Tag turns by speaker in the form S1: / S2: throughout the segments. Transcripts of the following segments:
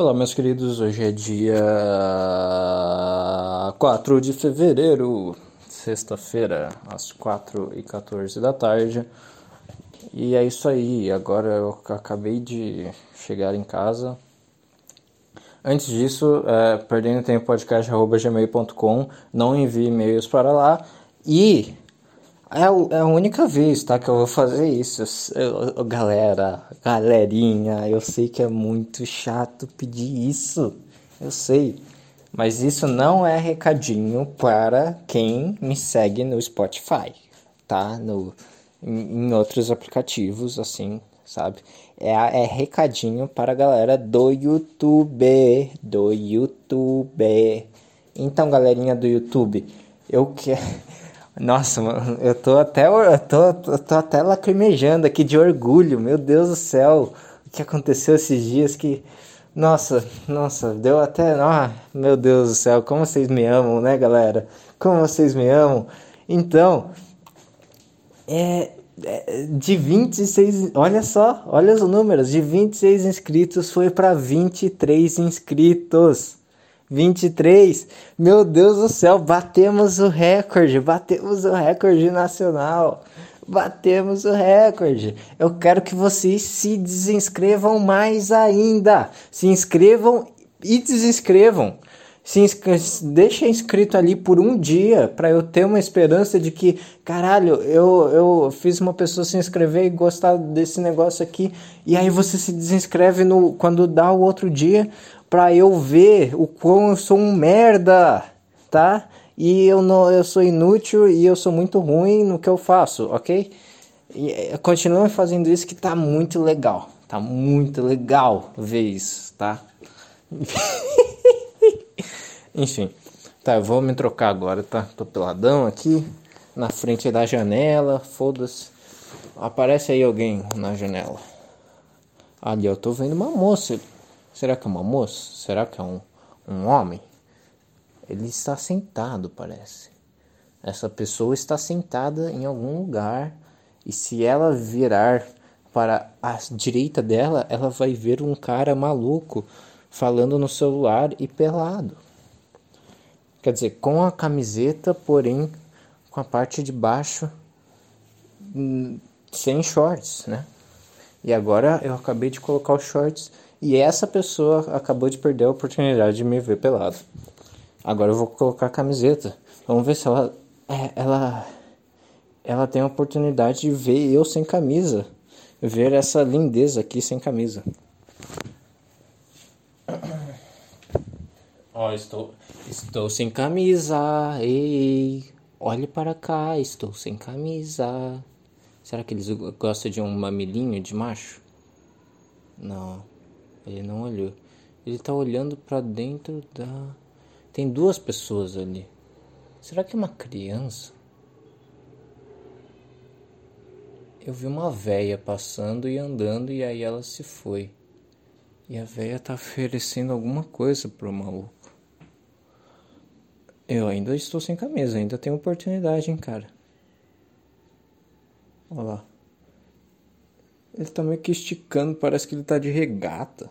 S1: Olá, meus queridos. Hoje é dia 4 de fevereiro, sexta-feira, às 4 e 14 da tarde. E é isso aí. Agora eu acabei de chegar em casa. Antes disso, é, perdendo tempo podcast.gmail.com, não envie e-mails para lá. E é, é a única vez, tá, que eu vou fazer isso. Eu, galera, galerinha, eu sei que é muito chato pedir isso. Eu sei. Mas isso não é recadinho para quem me segue no Spotify, tá? No, em, em outros aplicativos, assim, sabe? É, é recadinho para a galera do YouTube. Do YouTube. Então, galerinha do YouTube, eu quero. Nossa, mano, eu tô até eu tô, eu tô até lacrimejando aqui de orgulho. Meu Deus do céu, o que aconteceu esses dias que nossa, nossa, deu até, ah, meu Deus do céu, como vocês me amam, né, galera? Como vocês me amam. Então, é, é de 26, olha só, olha os números, de 26 inscritos foi para 23 inscritos. 23. Meu Deus do céu, batemos o recorde, batemos o recorde nacional. Batemos o recorde. Eu quero que vocês se desinscrevam mais ainda. Se inscrevam e desinscrevam. Se. Deixa inscrito ali por um dia para eu ter uma esperança de que, caralho, eu, eu fiz uma pessoa se inscrever e gostar desse negócio aqui. E aí você se desinscreve no quando dá o outro dia para eu ver o quão eu sou um merda, tá? E eu não, eu sou inútil e eu sou muito ruim no que eu faço, ok? E eh, continue fazendo isso que tá muito legal, tá muito legal ver isso, tá? Enfim, tá, eu vou me trocar agora, tá? Tô peladão aqui na frente da janela, foda-se. Aparece aí alguém na janela. Ali eu tô vendo uma moça. Será que é uma moça? Será que é um, um homem? Ele está sentado, parece. Essa pessoa está sentada em algum lugar e se ela virar para a direita dela, ela vai ver um cara maluco falando no celular e pelado. Quer dizer, com a camiseta, porém com a parte de baixo hum, sem shorts, né? E agora eu acabei de colocar os shorts e essa pessoa acabou de perder a oportunidade de me ver pelado. Agora eu vou colocar a camiseta. Vamos ver se ela é, ela ela tem a oportunidade de ver eu sem camisa, ver essa lindeza aqui sem camisa. Ó, oh, estou estou sem camisa. Ei, olhe para cá, estou sem camisa. Será que eles gostam de um mamilinho de macho? Não. Ele não olhou. Ele tá olhando para dentro da. Tem duas pessoas ali. Será que é uma criança? Eu vi uma véia passando e andando e aí ela se foi. E a véia tá oferecendo alguma coisa pro maluco. Eu ainda estou sem camisa, ainda tenho oportunidade, hein, cara. Olha lá. Ele tá meio que esticando, parece que ele tá de regata.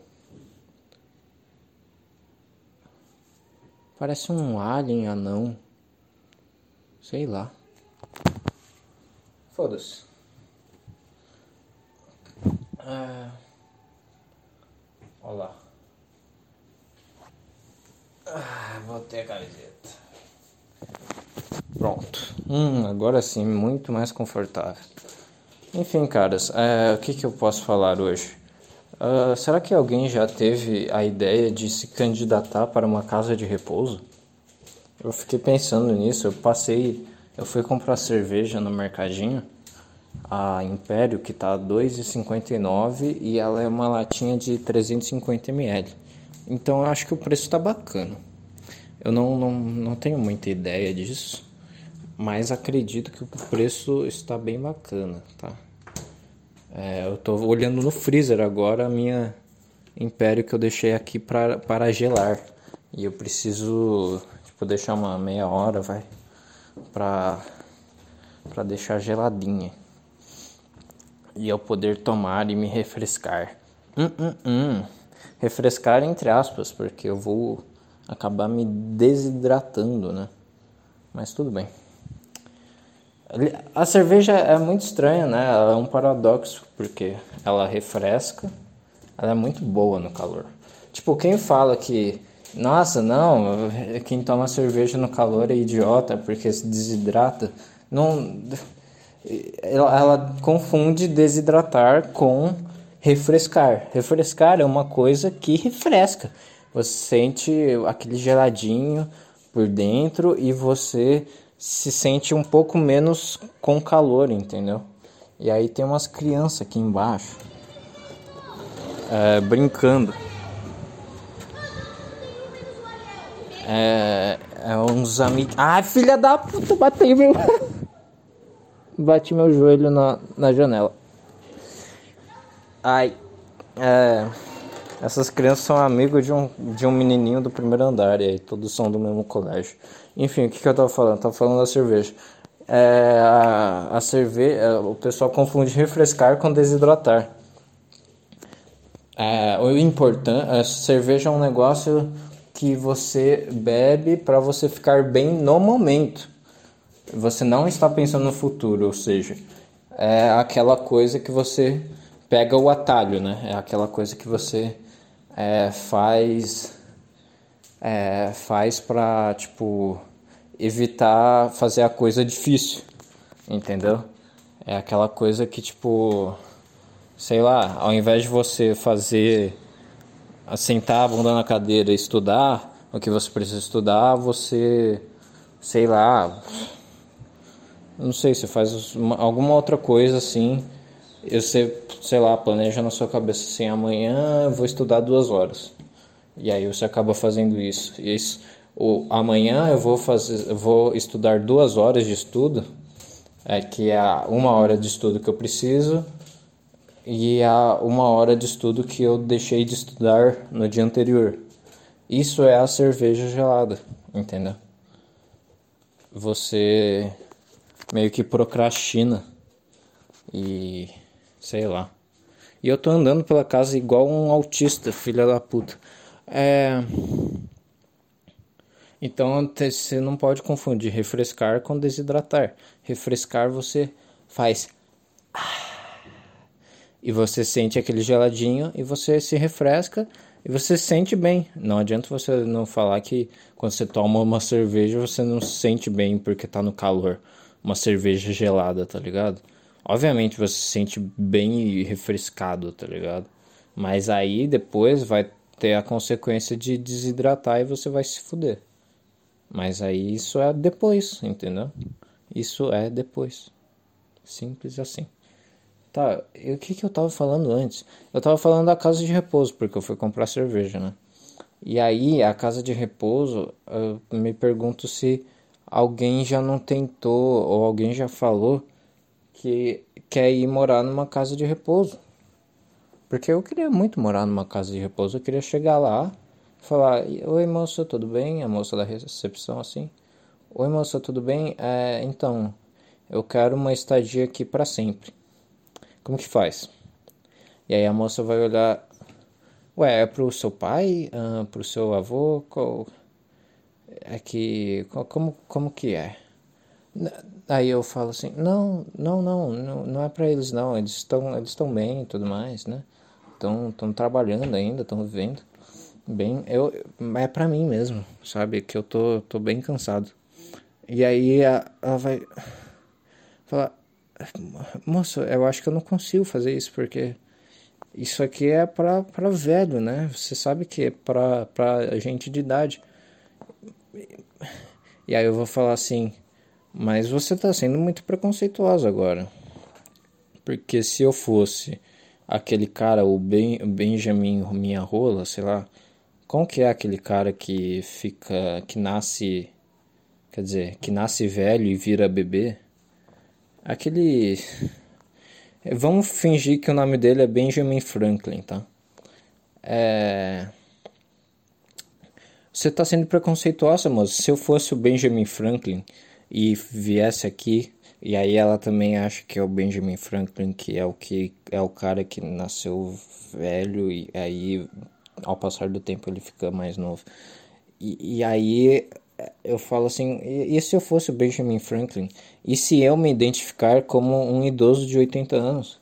S1: Parece um alien anão. Sei lá. Foda-se. Ah. Olha lá. Ah, botei a camiseta. Pronto. Hum, agora sim, muito mais confortável. Enfim, caras, é, o que, que eu posso falar hoje? Uh, será que alguém já teve a ideia de se candidatar para uma casa de repouso? Eu fiquei pensando nisso. Eu passei, eu fui comprar cerveja no mercadinho, a Império, que tá 2,59 e ela é uma latinha de 350 ml. Então eu acho que o preço está bacana. Eu não, não, não tenho muita ideia disso, mas acredito que o preço está bem bacana, tá? É, eu tô olhando no freezer agora a minha Império que eu deixei aqui pra, para gelar. E eu preciso tipo, deixar uma meia hora, vai, pra, pra deixar geladinha. E eu poder tomar e me refrescar. Hum, hum, hum. refrescar entre aspas, porque eu vou acabar me desidratando, né? Mas tudo bem. A cerveja é muito estranha, né? Ela é um paradoxo, porque ela refresca, ela é muito boa no calor. Tipo, quem fala que, nossa, não, quem toma cerveja no calor é idiota porque se desidrata, não. Ela, ela confunde desidratar com refrescar. Refrescar é uma coisa que refresca. Você sente aquele geladinho por dentro e você se sente um pouco menos com calor, entendeu? E aí tem umas crianças aqui embaixo é, brincando. É, é uns amigos. Ai, filha da puta, batei meu. Bati meu joelho na, na janela. Ai. É. Essas crianças são amigos de um, de um menininho do primeiro andar, e aí todos são do mesmo colégio. Enfim, o que, que eu tava falando? Tava falando da cerveja. É, a, a cerveja, é, o pessoal confunde refrescar com desidratar. É, o importante, a cerveja é um negócio que você bebe para você ficar bem no momento. Você não está pensando no futuro, ou seja, é aquela coisa que você pega o atalho, né? É aquela coisa que você é, faz é, faz para tipo evitar fazer a coisa difícil, entendeu? É aquela coisa que tipo, sei lá, ao invés de você fazer sentar a bunda na cadeira e estudar o que você precisa estudar, você, sei lá, não sei, você faz uma, alguma outra coisa assim, você, sei lá, planeja na sua cabeça assim, amanhã eu vou estudar duas horas. E aí você acaba fazendo isso. E isso o, amanhã eu vou fazer, vou estudar duas horas de estudo, é, que é uma hora de estudo que eu preciso, e a uma hora de estudo que eu deixei de estudar no dia anterior. Isso é a cerveja gelada, entendeu? Você meio que procrastina e sei lá. E eu tô andando pela casa igual um autista, filha da puta. É. Então você não pode confundir refrescar com desidratar. Refrescar você faz e você sente aquele geladinho e você se refresca e você se sente bem. Não adianta você não falar que quando você toma uma cerveja você não se sente bem porque tá no calor. Uma cerveja gelada, tá ligado? Obviamente você se sente bem refrescado, tá ligado? Mas aí depois vai ter a consequência de desidratar e você vai se fuder. Mas aí isso é depois, entendeu? Isso é depois. Simples assim. Tá, e o que, que eu tava falando antes? Eu tava falando da casa de repouso, porque eu fui comprar cerveja, né? E aí, a casa de repouso, eu me pergunto se alguém já não tentou ou alguém já falou que quer ir morar numa casa de repouso. Porque eu queria muito morar numa casa de repouso, eu queria chegar lá, falar: Oi moça, tudo bem? A moça da recepção assim: Oi moça, tudo bem? É, então, eu quero uma estadia aqui para sempre. Como que faz? E aí a moça vai olhar, ué, é pro seu pai, uh, pro seu avô, qual, é que, como, como que é? Aí eu falo assim, não, não, não, não, é para eles não, eles estão eles bem e tudo mais, né? Estão trabalhando ainda, estão vivendo bem. Eu é para mim mesmo, sabe? Que eu tô tô bem cansado. E aí ela vai falar, moço, eu acho que eu não consigo fazer isso porque isso aqui é para velho, né? Você sabe que é para gente de idade. E aí eu vou falar assim, mas você está sendo muito preconceituoso agora. Porque se eu fosse aquele cara, o ben, Benjamin Minha Rola, sei lá, como que é aquele cara que fica, que nasce, quer dizer, que nasce velho e vira bebê? Aquele. Vamos fingir que o nome dele é Benjamin Franklin, tá? É. Você está sendo preconceituosa, moça. Se eu fosse o Benjamin Franklin e viesse aqui, e aí ela também acha que é o Benjamin Franklin, que é o que é o cara que nasceu velho e aí ao passar do tempo ele fica mais novo. E, e aí eu falo assim, e, e, se eu fosse o Benjamin Franklin? E se eu me identificar como um idoso de 80 anos?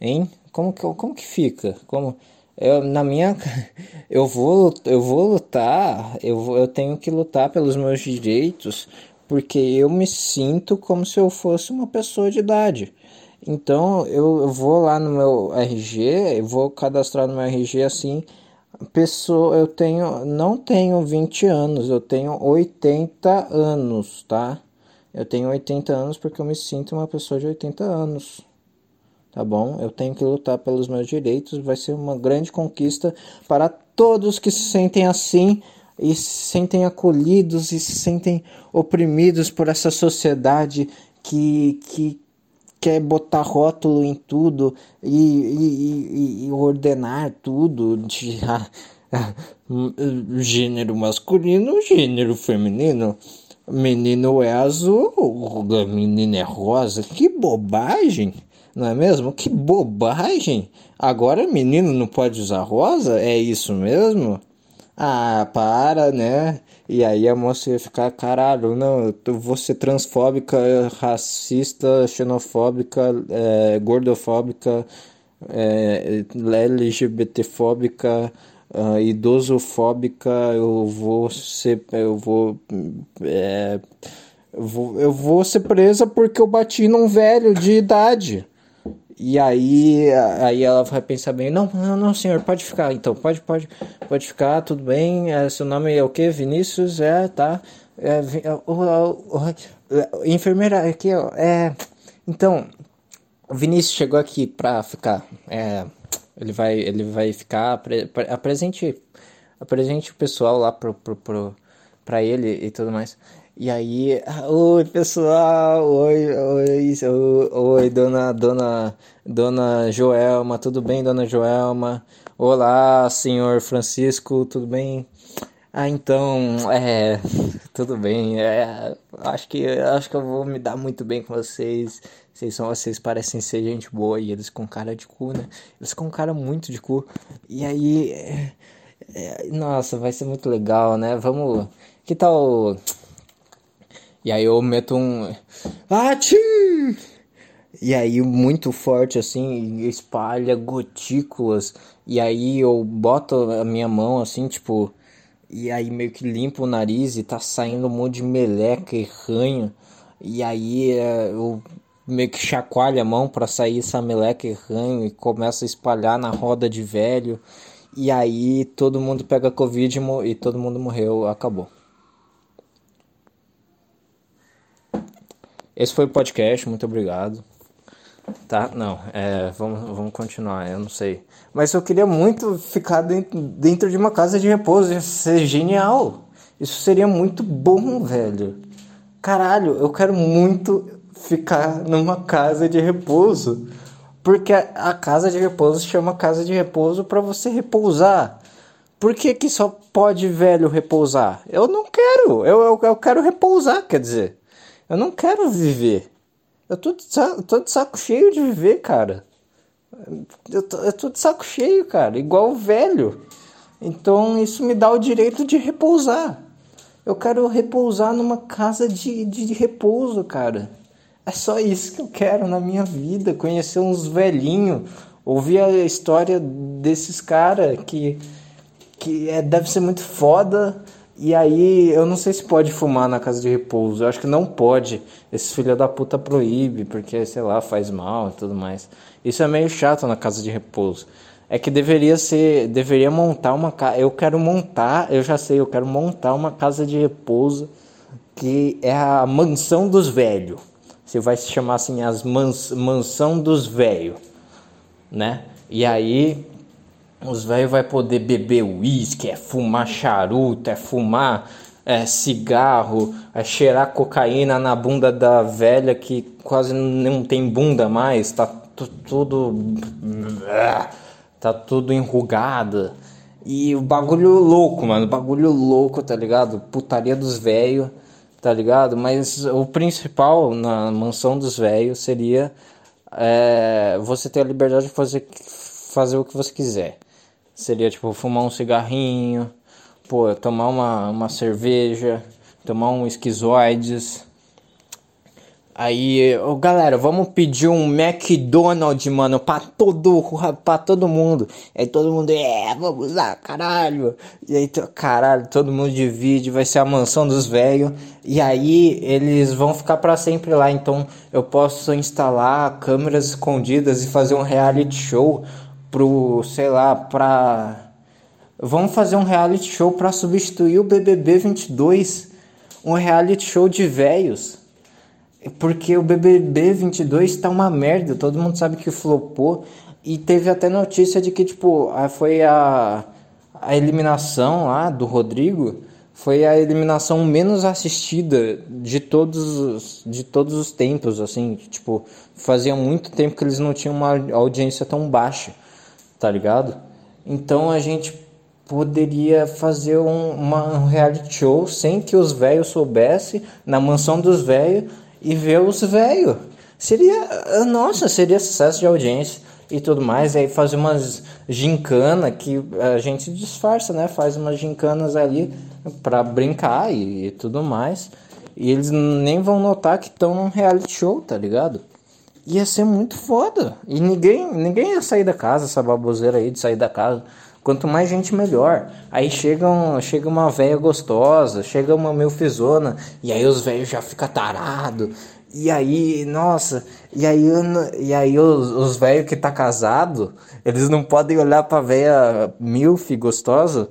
S1: Hein? Como que, como que fica? Como eu, na minha eu vou eu vou lutar, eu vou, eu tenho que lutar pelos meus direitos, porque eu me sinto como se eu fosse uma pessoa de idade. Então eu, eu vou lá no meu RG, eu vou cadastrar no meu RG assim, pessoa, eu tenho, não tenho 20 anos, eu tenho 80 anos, tá? Eu tenho 80 anos porque eu me sinto uma pessoa de 80 anos. Tá bom? Eu tenho que lutar pelos meus direitos, vai ser uma grande conquista para todos que se sentem assim e se sentem acolhidos e se sentem oprimidos por essa sociedade que, que quer botar rótulo em tudo e, e, e ordenar tudo de gênero masculino, gênero feminino. Menino é azul, menina é rosa. Que bobagem, não é mesmo? Que bobagem! Agora menino não pode usar rosa? É isso mesmo? Ah, para, né? E aí a moça ia ficar, caralho, não, eu vou ser transfóbica, racista, xenofóbica, é, gordofóbica, é, LGBTfóbica, uh, idosofóbica, eu vou ser. Eu vou, é, eu vou. Eu vou ser presa porque eu bati num velho de idade. E aí, aí ela vai pensar bem, não, não, não, senhor, pode ficar, então, pode, pode, pode ficar, tudo bem, é, seu nome é o que? Vinícius, é, tá, é, o, o, o, enfermeira, aqui, ó, é, então, o Vinícius chegou aqui pra ficar, é, ele vai, ele vai ficar, apresente, apresente o pessoal lá pro, pro, pro, pra ele e tudo mais. E aí, oi pessoal, oi, oi, oi, dona, dona, dona Joelma, tudo bem, dona Joelma? Olá, senhor Francisco, tudo bem? Ah, então, é, tudo bem, é, acho que, acho que eu vou me dar muito bem com vocês, vocês são, vocês parecem ser gente boa e eles com cara de cu, né? Eles com cara muito de cu, e aí, é, é, nossa, vai ser muito legal, né? Vamos, que tal... E aí eu meto um. Atim! E aí muito forte assim, espalha gotículas. E aí eu boto a minha mão assim, tipo. E aí meio que limpo o nariz e tá saindo um monte de meleca e ranho. E aí é, eu meio que chacoalho a mão para sair essa meleca e ranho e começa a espalhar na roda de velho. E aí todo mundo pega Covid e todo mundo morreu, acabou. Esse foi o podcast, muito obrigado. Tá? Não, é, vamos, vamos continuar, eu não sei. Mas eu queria muito ficar dentro, dentro de uma casa de repouso, ia ser genial. Isso seria muito bom, velho. Caralho, eu quero muito ficar numa casa de repouso. Porque a, a casa de repouso chama casa de repouso para você repousar. Por que, que só pode velho repousar? Eu não quero, eu, eu, eu quero repousar, quer dizer. Eu não quero viver. Eu tô de saco, tô de saco cheio de viver, cara. Eu tô, eu tô de saco cheio, cara, igual velho. Então isso me dá o direito de repousar. Eu quero repousar numa casa de, de, de repouso, cara. É só isso que eu quero na minha vida. Conhecer uns velhinhos, ouvir a história desses caras que, que é, deve ser muito foda e aí, eu não sei se pode fumar na casa de repouso. Eu acho que não pode. Esse filho da puta proíbe, porque, sei lá, faz mal e tudo mais. Isso é meio chato na casa de repouso. É que deveria ser. Deveria montar uma casa. Eu quero montar, eu já sei, eu quero montar uma casa de repouso que é a mansão dos velhos. Você vai se chamar assim, as mans, mansão dos velhos, né? E aí os velhos vai poder beber uísque, é fumar charuto, é fumar é, cigarro, é cheirar cocaína na bunda da velha que quase não tem bunda mais, tá tudo. tá tudo enrugada. E o bagulho louco, mano, bagulho louco, tá ligado? Putaria dos velhos, tá ligado? Mas o principal na mansão dos velhos seria é, você ter a liberdade de fazer, fazer o que você quiser seria tipo fumar um cigarrinho, pô, tomar uma, uma cerveja, tomar um esquizoides. Aí, oh, galera, vamos pedir um McDonald's, mano, pra todo, pra todo mundo. Aí todo mundo, é, vamos lá, caralho. E aí, caralho, todo mundo divide, vai ser a mansão dos velhos. E aí, eles vão ficar para sempre lá. Então, eu posso instalar câmeras escondidas e fazer um reality show pro, sei lá, pra. Vamos fazer um reality show pra substituir o BBB 22. Um reality show de velhos. Porque o BBB 22 tá uma merda, todo mundo sabe que flopou. E teve até notícia de que, tipo, foi a, a eliminação lá do Rodrigo. Foi a eliminação menos assistida de todos os, de todos os tempos, assim. Tipo, fazia muito tempo que eles não tinham uma audiência tão baixa, tá ligado? Então a gente poderia fazer um, uma, um reality show sem que os velhos soubessem, na mansão dos velhos e ver os velhos. Seria, nossa, seria sucesso de audiência e tudo mais. Aí fazer umas gincana que a gente disfarça, né? Faz umas gincanas ali para brincar e, e, tudo mais. E eles nem vão notar que estão num reality show, tá ligado? Ia ser muito foda. E ninguém, ninguém ia sair da casa, essa baboseira aí de sair da casa. Quanto mais gente, melhor. Aí chega, um, chega uma velha gostosa, chega uma milfizona, e aí os velhos já ficam tarado. E aí, nossa, e aí, e aí os, os velhos que tá casado, eles não podem olhar pra velha milf gostosa.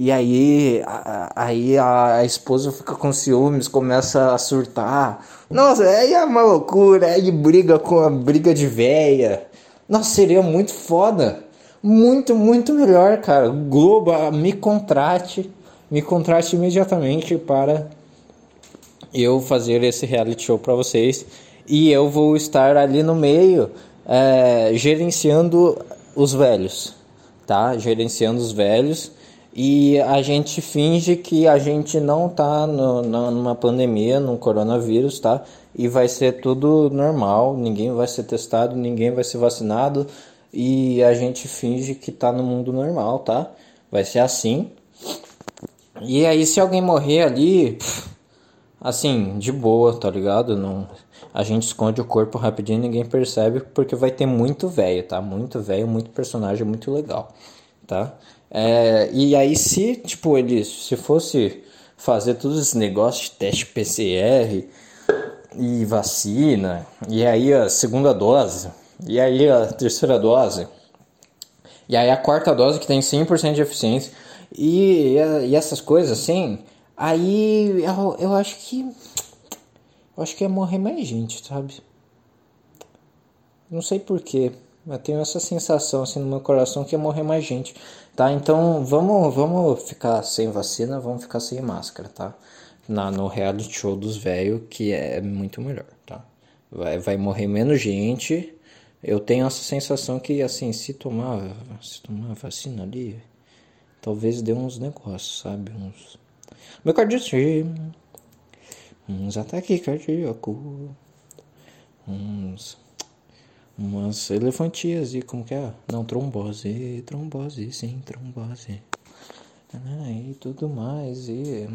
S1: E aí, a, aí a, esposa fica com ciúmes, começa a surtar. Nossa, aí é uma loucura, aí briga com a briga de véia. Nossa, seria muito foda muito, muito melhor, cara. Globo, ah, me contrate, me contrate imediatamente para eu fazer esse reality show para vocês. E eu vou estar ali no meio, é, gerenciando os velhos, tá? Gerenciando os velhos. E a gente finge que a gente não tá no, numa pandemia, num coronavírus, tá? E vai ser tudo normal, ninguém vai ser testado, ninguém vai ser vacinado, e a gente finge que tá no mundo normal, tá? Vai ser assim. E aí se alguém morrer ali, assim, de boa, tá ligado? Não, a gente esconde o corpo rapidinho, ninguém percebe porque vai ter muito velho, tá? Muito velho, muito personagem muito legal, tá? É, e aí se, tipo, ele se fosse fazer todos esses negócios de teste PCR e vacina, e aí a segunda dose, e aí a terceira dose. E aí a quarta dose que tem 100% de eficiência. E, e essas coisas assim. Aí eu, eu acho que. Eu acho que ia morrer mais gente, sabe? Não sei porquê. Eu tenho essa sensação assim no meu coração que ia morrer mais gente. Tá? Então vamos, vamos ficar sem vacina, vamos ficar sem máscara, tá? Na, no reality show dos velhos, que é muito melhor, tá? Vai, vai morrer menos gente eu tenho essa sensação que, assim, se tomar, se tomar vacina ali, talvez dê uns negócios, sabe? Uns. Miocarditismo, uns ataques cardíacos, uns. Umas elefantias e como que é? Não, trombose, trombose, sim, trombose. E tudo mais. E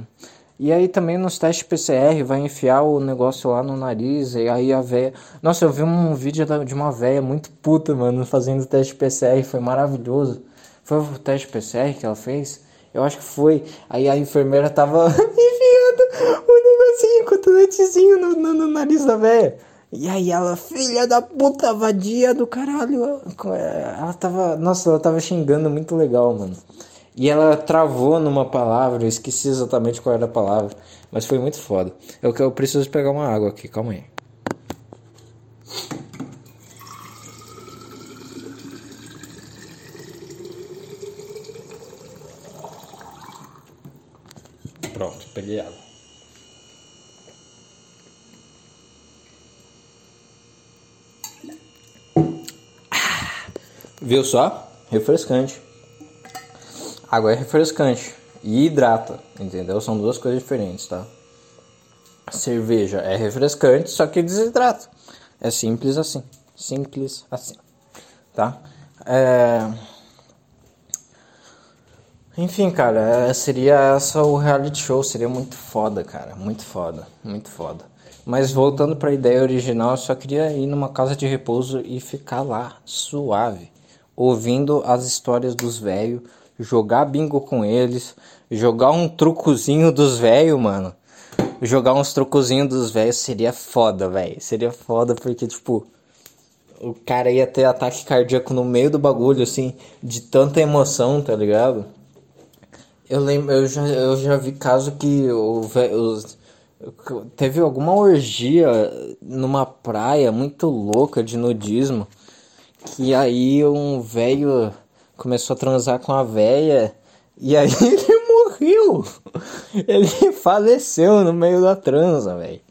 S1: e aí também nos testes PCR vai enfiar o negócio lá no nariz e aí a véia. Nossa, eu vi um vídeo de uma véia muito puta, mano, fazendo teste PCR, foi maravilhoso. Foi o teste PCR que ela fez? Eu acho que foi. Aí a enfermeira tava enfiando o negocinho, o cotonetezinho no, no, no nariz da véia. E aí ela, filha da puta, vadia do caralho. Ela tava. Nossa, ela tava xingando muito legal, mano. E ela travou numa palavra, eu esqueci exatamente qual era a palavra, mas foi muito foda. Eu, eu preciso pegar uma água aqui, calma aí. Pronto, peguei água. Viu só? Refrescante. Água é refrescante e hidrata, entendeu? São duas coisas diferentes, tá? Cerveja é refrescante, só que desidrata. É simples assim. Simples assim, tá? É... Enfim, cara, é, seria essa o reality show, seria muito foda, cara, muito foda, muito foda. Mas voltando para a ideia original, eu só queria ir numa casa de repouso e ficar lá, suave, ouvindo as histórias dos velhos, jogar bingo com eles, jogar um trucozinho dos velhos, mano. Jogar uns trucozinhos dos velhos seria foda, velho. Seria foda porque, tipo, o cara ia ter ataque cardíaco no meio do bagulho, assim, de tanta emoção, tá ligado? Eu lembro, eu já, eu já vi caso que o, os, teve alguma orgia numa praia muito louca de nudismo que aí um velho começou a transar com a véia e aí ele morreu. Ele faleceu no meio da transa, velho.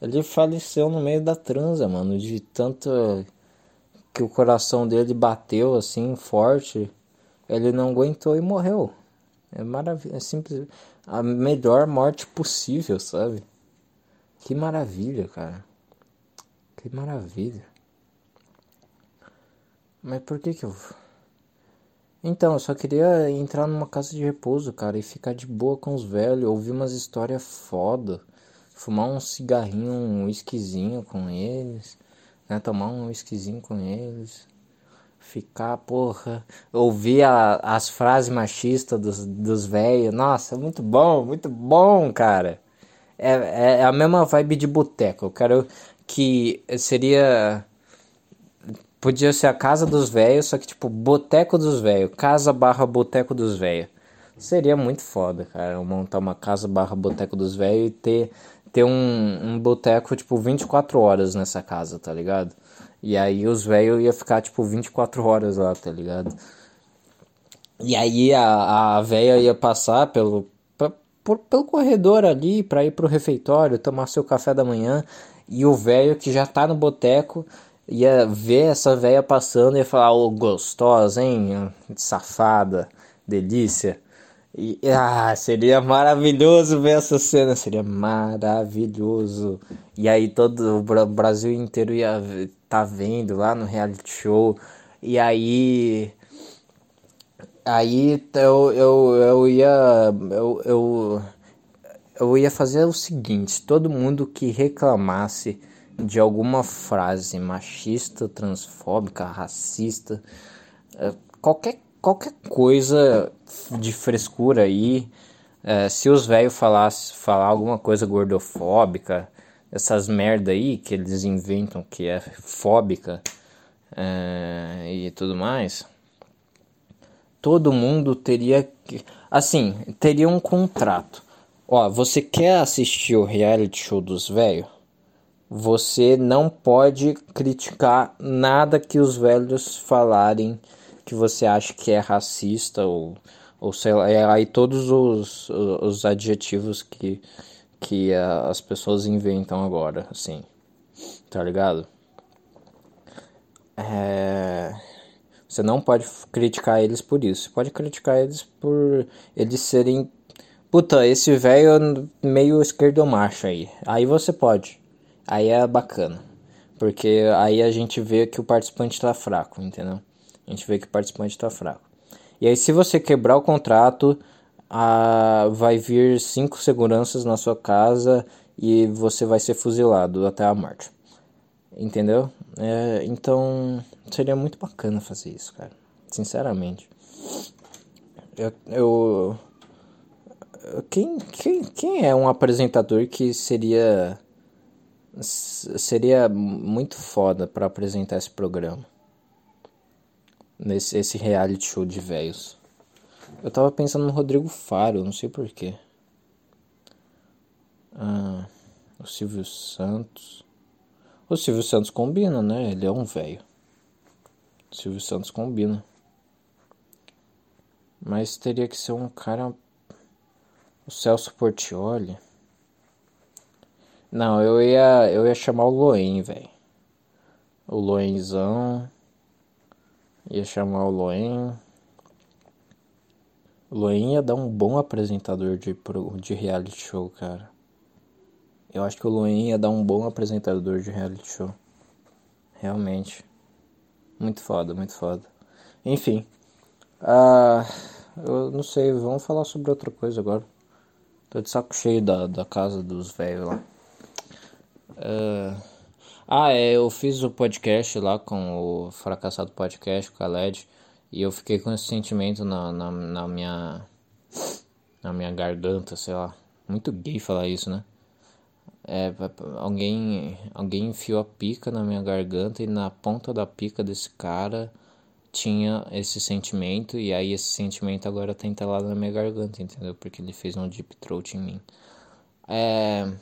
S1: Ele faleceu no meio da transa, mano, de tanto que o coração dele bateu assim forte, ele não aguentou e morreu. É maravilha, é simples, a melhor morte possível, sabe? Que maravilha, cara. Que maravilha. Mas por que que eu Então, eu só queria entrar numa casa de repouso, cara, e ficar de boa com os velhos, ouvir umas histórias foda, fumar um cigarrinho, um whiskyzinho com eles, né, tomar um whiskyzinho com eles ficar, porra, ouvir a, as frases machistas dos, dos velhos. Nossa, muito bom, muito bom, cara. É, é, é a mesma vibe de boteco. Eu quero que seria. Podia ser a casa dos velhos, só que tipo, boteco dos velhos. Casa barra boteco dos velhos. Seria muito foda, cara, montar uma casa barra boteco dos velhos e ter, ter um, um boteco, tipo, 24 horas nessa casa, tá ligado? E aí os velhos ia ficar tipo 24 horas lá, tá ligado? E aí a, a véia ia passar pelo, por, pelo corredor ali para ir pro refeitório, tomar seu café da manhã. E o velho que já tá no boteco ia ver essa véia passando e ia falar: Ô, oh, gostosa, hein? Safada, delícia. E, ah, seria maravilhoso ver essa cena, seria maravilhoso. E aí todo o Brasil inteiro ia tá vendo lá no reality show. E aí aí eu, eu, eu ia eu, eu, eu ia fazer o seguinte, todo mundo que reclamasse de alguma frase machista, transfóbica, racista, eh, qualquer qualquer coisa de frescura aí, é, se os velhos falar alguma coisa gordofóbica, essas merda aí que eles inventam que é fóbica é, e tudo mais, todo mundo teria que, assim, teria um contrato. Ó, você quer assistir o reality show dos velhos? Você não pode criticar nada que os velhos falarem que você acha que é racista ou, ou sei lá, é aí todos os, os adjetivos que, que as pessoas inventam agora, assim, tá ligado? É... Você não pode criticar eles por isso. Você pode criticar eles por eles serem. Puta, esse velho meio esquerdo macho aí. Aí você pode. Aí é bacana. Porque aí a gente vê que o participante tá fraco, entendeu? A gente vê que o participante está fraco. E aí, se você quebrar o contrato, a, vai vir cinco seguranças na sua casa e você vai ser fuzilado até a morte. Entendeu? É, então, seria muito bacana fazer isso, cara. Sinceramente. Eu. eu quem, quem, quem é um apresentador que seria. Seria muito foda para apresentar esse programa? nesse esse reality show de velhos. Eu tava pensando no Rodrigo Faro, não sei porquê. Ah, o Silvio Santos. O Silvio Santos combina, né? Ele é um velho. Silvio Santos combina. Mas teria que ser um cara. O Celso Portioli. Não, eu ia, eu ia chamar o Loen, velho. O Loenzão. Ia chamar o Loen. O Loen ia dar um bom apresentador de, de reality show, cara. Eu acho que o Loen ia dar um bom apresentador de reality show. Realmente. Muito foda, muito foda. Enfim. Uh, eu não sei, vamos falar sobre outra coisa agora. Tô de saco cheio da, da casa dos velhos lá. Uh... Ah, é, eu fiz o podcast lá com o Fracassado Podcast, com a LED, e eu fiquei com esse sentimento na, na, na minha. na minha garganta, sei lá. Muito gay falar isso, né? É, alguém, alguém enfiou a pica na minha garganta e na ponta da pica desse cara tinha esse sentimento e aí esse sentimento agora tá entalado na minha garganta, entendeu? Porque ele fez um deep throat em mim. É...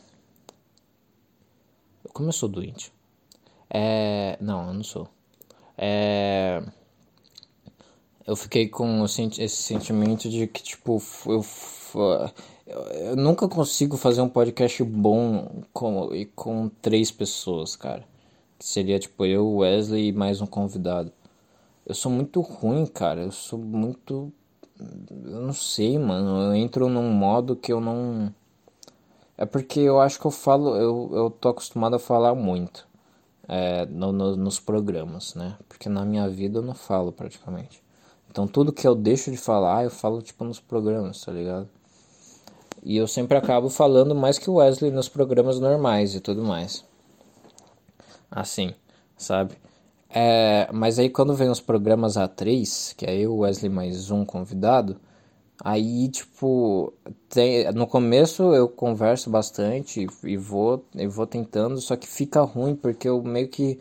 S1: Como eu sou doente? É... Não, eu não sou. É... Eu fiquei com esse sentimento de que, tipo, eu, eu nunca consigo fazer um podcast bom com, com três pessoas, cara. Que seria, tipo, eu, Wesley e mais um convidado. Eu sou muito ruim, cara. Eu sou muito. Eu não sei, mano. Eu entro num modo que eu não. É porque eu acho que eu falo. Eu, eu tô acostumado a falar muito. É, no, no, nos programas, né? Porque na minha vida eu não falo praticamente. Então tudo que eu deixo de falar, eu falo tipo nos programas, tá ligado? E eu sempre acabo falando mais que o Wesley nos programas normais e tudo mais. Assim, sabe? É, mas aí quando vem os programas A3, que é eu, Wesley mais um convidado, aí tipo, tem, no começo eu converso bastante e vou, e vou tentando, só que fica ruim porque eu meio que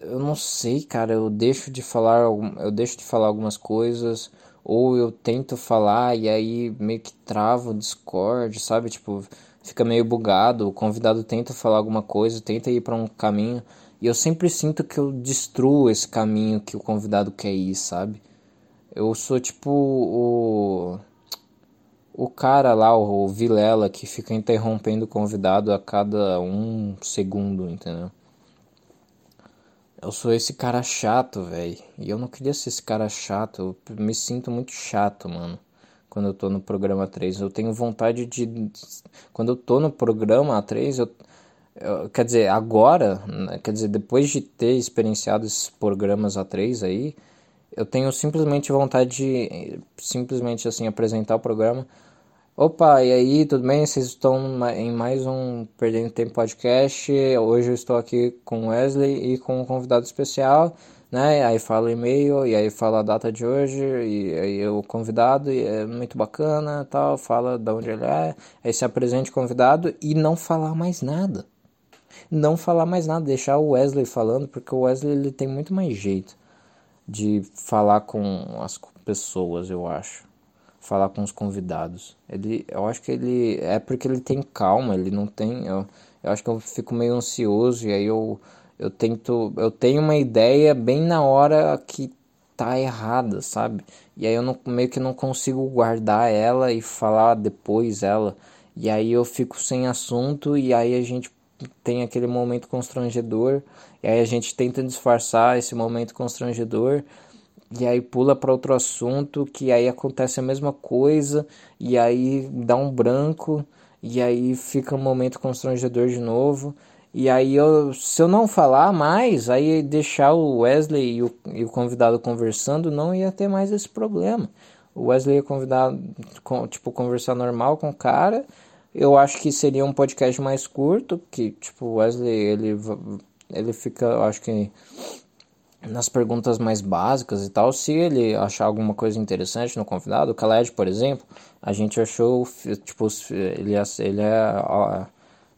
S1: eu não sei, cara, eu deixo de falar, eu deixo de falar algumas coisas, ou eu tento falar e aí meio que travo o Discord, sabe? Tipo, fica meio bugado, o convidado tenta falar alguma coisa, tenta ir para um caminho, e eu sempre sinto que eu destruo esse caminho que o convidado quer ir, sabe? Eu sou tipo o. O cara lá, o Vilela, que fica interrompendo o convidado a cada um segundo, entendeu? Eu sou esse cara chato, velho. E eu não queria ser esse cara chato. Eu me sinto muito chato, mano. Quando eu tô no programa 3. Eu tenho vontade de. Quando eu tô no programa 3, eu quer dizer, agora, né, quer dizer, depois de ter experienciado esses programas A3 aí, eu tenho simplesmente vontade de simplesmente assim apresentar o programa. Opa, e aí, tudo bem? Vocês estão em mais um Perdendo Tempo podcast. Hoje eu estou aqui com Wesley e com um convidado especial, né? Aí fala o e-mail, e aí fala a data de hoje, e aí o convidado e é muito bacana, tal, fala de onde ele é, aí se apresente convidado e não falar mais nada não falar mais nada, deixar o Wesley falando, porque o Wesley ele tem muito mais jeito de falar com as pessoas, eu acho. Falar com os convidados. Ele, eu acho que ele é porque ele tem calma, ele não tem, eu, eu acho que eu fico meio ansioso e aí eu eu tento, eu tenho uma ideia bem na hora que tá errada, sabe? E aí eu não, meio que não consigo guardar ela e falar depois ela. E aí eu fico sem assunto e aí a gente tem aquele momento constrangedor, e aí a gente tenta disfarçar esse momento constrangedor, e aí pula para outro assunto, que aí acontece a mesma coisa, e aí dá um branco, e aí fica um momento constrangedor de novo. E aí, eu, se eu não falar mais, aí deixar o Wesley e o, e o convidado conversando, não ia ter mais esse problema. O Wesley ia convidar, tipo, conversar normal com o cara, eu acho que seria um podcast mais curto, que tipo, o Wesley, ele, ele fica, eu acho que nas perguntas mais básicas e tal, se ele achar alguma coisa interessante no convidado, o Khaled, por exemplo, a gente achou, tipo, ele, é, ele é a,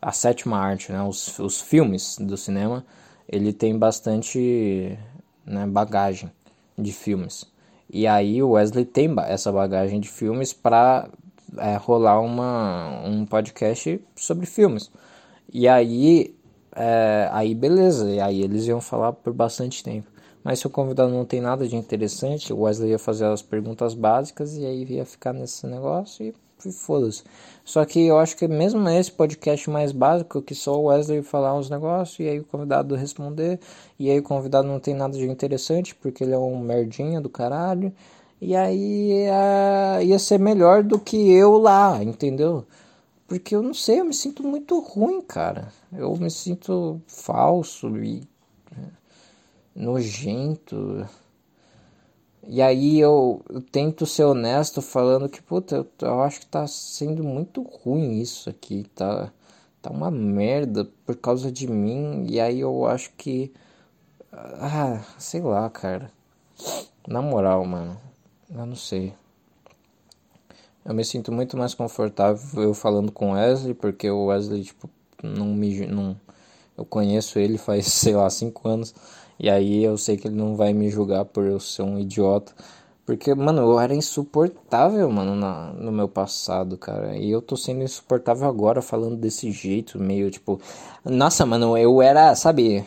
S1: a sétima arte, né, os, os filmes do cinema, ele tem bastante né, bagagem de filmes. E aí o Wesley tem essa bagagem de filmes para é, rolar uma, um podcast sobre filmes. E aí, é, aí beleza, e aí eles iam falar por bastante tempo. Mas se o convidado não tem nada de interessante, o Wesley ia fazer as perguntas básicas e aí ia ficar nesse negócio e, e foda-se. Só que eu acho que mesmo nesse podcast mais básico, que só o Wesley falar uns negócios e aí o convidado responder, e aí o convidado não tem nada de interessante porque ele é um merdinha do caralho. E aí ia, ia ser melhor do que eu lá, entendeu? Porque eu não sei, eu me sinto muito ruim, cara. Eu me sinto falso e nojento. E aí eu, eu, tento ser honesto falando que, puta, eu, eu, acho que tá sendo muito ruim isso aqui, tá, tá uma merda por causa de mim. E aí eu acho que. Ah, sei lá, cara. Na moral, mano. Eu não sei. Eu me sinto muito mais confortável eu falando com Wesley, porque o Wesley, tipo, não me. Não, eu conheço ele faz, sei lá, cinco anos. E aí eu sei que ele não vai me julgar por eu ser um idiota. Porque, mano, eu era insuportável, mano, na, no meu passado, cara. E eu tô sendo insuportável agora falando desse jeito, meio tipo. Nossa, mano, eu era, sabe.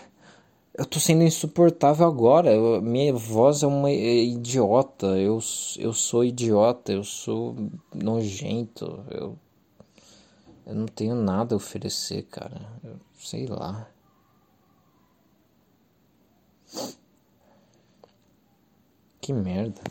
S1: Eu tô sendo insuportável agora. Eu, minha voz é uma idiota. Eu, eu sou idiota. Eu sou nojento. Eu, eu não tenho nada a oferecer, cara. Eu, sei lá. Que merda.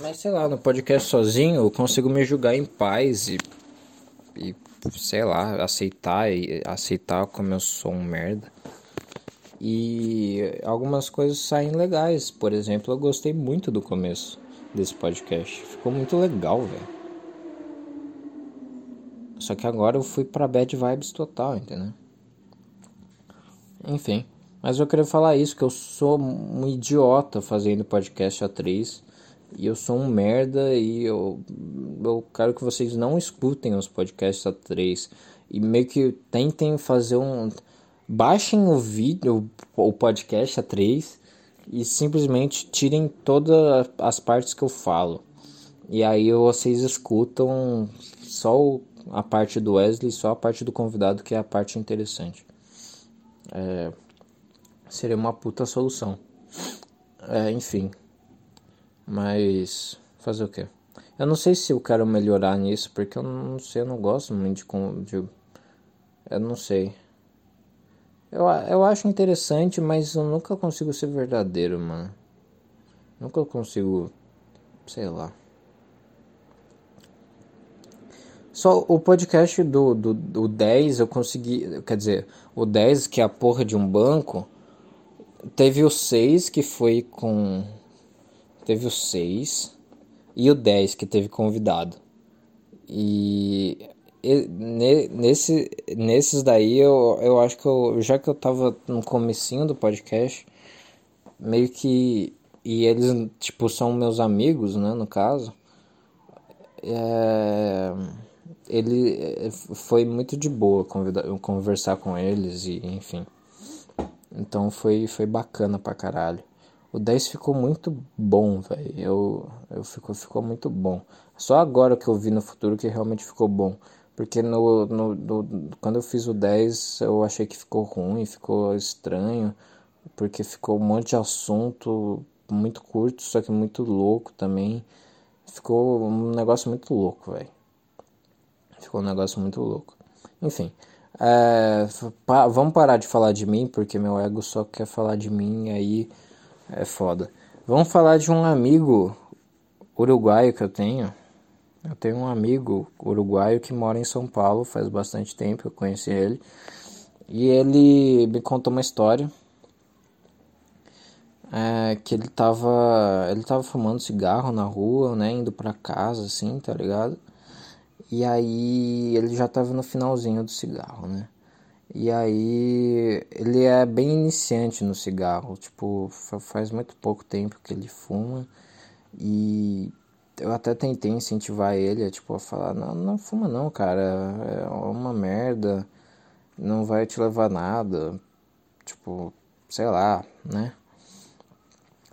S1: Mas sei lá, no podcast sozinho eu consigo me julgar em paz e, e sei lá, aceitar e aceitar como eu sou um merda. E algumas coisas saem legais. Por exemplo, eu gostei muito do começo desse podcast. Ficou muito legal, velho. Só que agora eu fui pra bad vibes total, entendeu? Enfim. Mas eu queria falar isso, que eu sou um idiota fazendo podcast a três. E eu sou um merda e eu, eu quero que vocês não escutem os podcasts a três. E meio que tentem fazer um baixem o vídeo, o podcast a 3 e simplesmente tirem todas as partes que eu falo. E aí vocês escutam só a parte do Wesley, só a parte do convidado, que é a parte interessante. É, seria uma puta solução. É, enfim. Mas fazer o que? Eu não sei se eu quero melhorar nisso, porque eu não sei, eu não gosto muito de. de eu não sei. Eu, eu acho interessante, mas eu nunca consigo ser verdadeiro, mano. Nunca consigo. Sei lá. Só o podcast do, do, do 10 eu consegui. Quer dizer, o 10, que é a porra de um banco. Teve o 6 que foi com. Teve o 6. E o 10 que teve convidado. E nesse, nesses daí eu, eu acho que eu, já que eu tava no comecinho do podcast, meio que. E eles, tipo, são meus amigos, né, no caso. É, ele foi muito de boa convidar, conversar com eles e enfim. Então foi, foi bacana pra caralho. O 10 ficou muito bom, velho. Eu, eu ficou, ficou muito bom. Só agora que eu vi no futuro que realmente ficou bom. Porque no, no, no, quando eu fiz o 10 eu achei que ficou ruim, ficou estranho, porque ficou um monte de assunto muito curto, só que muito louco também. Ficou um negócio muito louco, velho. Ficou um negócio muito louco. Enfim, é, pa, vamos parar de falar de mim, porque meu ego só quer falar de mim, aí é foda. Vamos falar de um amigo uruguaio que eu tenho eu tenho um amigo uruguaio que mora em São Paulo faz bastante tempo, eu conheci ele. E ele me contou uma história é, que ele tava, ele tava fumando cigarro na rua, né, indo para casa assim, tá ligado? E aí ele já tava no finalzinho do cigarro, né? E aí ele é bem iniciante no cigarro, tipo, faz muito pouco tempo que ele fuma e eu até tentei incentivar ele, tipo, a falar, não, não fuma não, cara, é uma merda, não vai te levar nada, tipo, sei lá, né?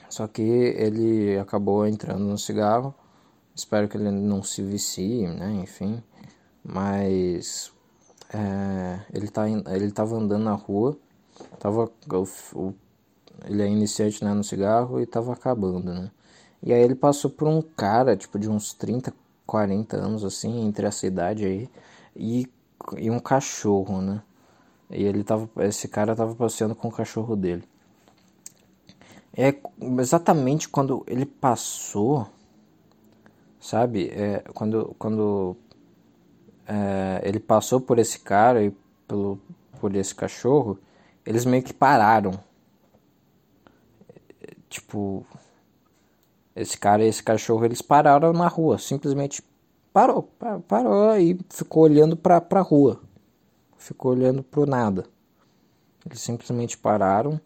S1: Só que ele acabou entrando no cigarro, espero que ele não se vicie, né, enfim, mas é, ele, tá, ele tava andando na rua, tava, o, o, ele é iniciante né, no cigarro e tava acabando, né? E aí ele passou por um cara, tipo, de uns 30, 40 anos, assim, entre essa idade aí, e, e um cachorro, né? E ele tava, esse cara tava passeando com o cachorro dele. É exatamente quando ele passou, sabe? É, quando quando é, ele passou por esse cara e pelo, por esse cachorro, eles meio que pararam. Tipo, esse cara e esse cachorro, eles pararam na rua, simplesmente parou, parou e ficou olhando pra, pra rua. Ficou olhando pro nada. Eles simplesmente pararam.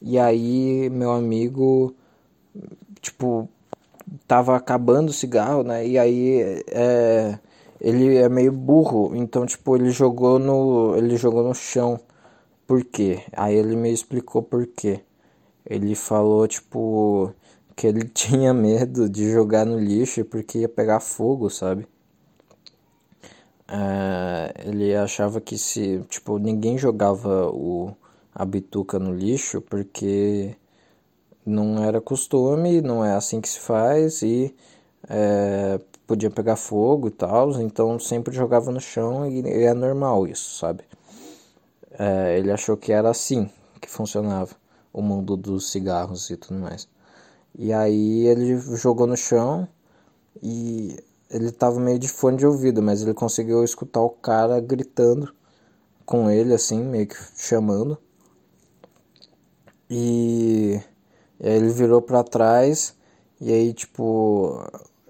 S1: E aí meu amigo, tipo, tava acabando o cigarro, né? E aí é, ele é meio burro, então tipo, ele jogou no. Ele jogou no chão. Por quê? Aí ele me explicou por quê. Ele falou, tipo, que ele tinha medo de jogar no lixo porque ia pegar fogo, sabe? É, ele achava que se, tipo, ninguém jogava o, a bituca no lixo porque não era costume, não é assim que se faz e é, podia pegar fogo e tal, então sempre jogava no chão e, é normal isso, sabe? É, ele achou que era assim que funcionava o mundo dos cigarros e tudo mais. E aí ele jogou no chão e ele tava meio de fone de ouvido, mas ele conseguiu escutar o cara gritando com ele, assim, meio que chamando. E, e aí ele virou para trás e aí, tipo,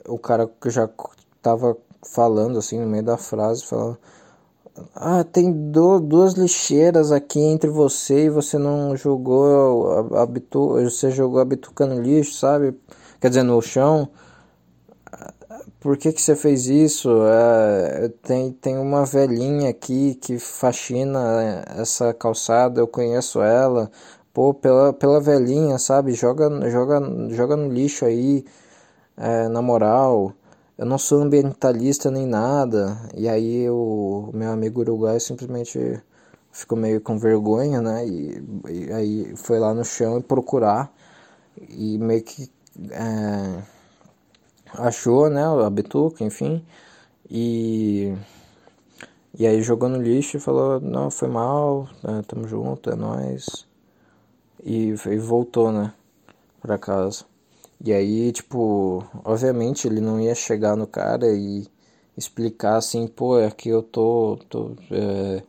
S1: o cara que já tava falando, assim, no meio da frase, falando ah, tem do, duas lixeiras aqui entre você e você não jogou a, você jogou a bituca no lixo, sabe? Quer dizer, no chão. Por que que você fez isso? É, tem, tem uma velhinha aqui que faxina essa calçada, eu conheço ela. Pô, pela, pela velhinha, sabe? Joga, joga, joga no lixo aí, é, na moral eu não sou ambientalista nem nada. E aí o meu amigo uruguaio simplesmente ficou meio com vergonha, né? E, e aí foi lá no chão e procurar e meio que é, achou, né? A bituca, enfim. E e aí jogou no lixo e falou, não, foi mal, né, tamo junto, é nóis. E, e voltou, né, pra casa. E aí, tipo, obviamente ele não ia chegar no cara e explicar assim, pô, é que eu tô, tô, é,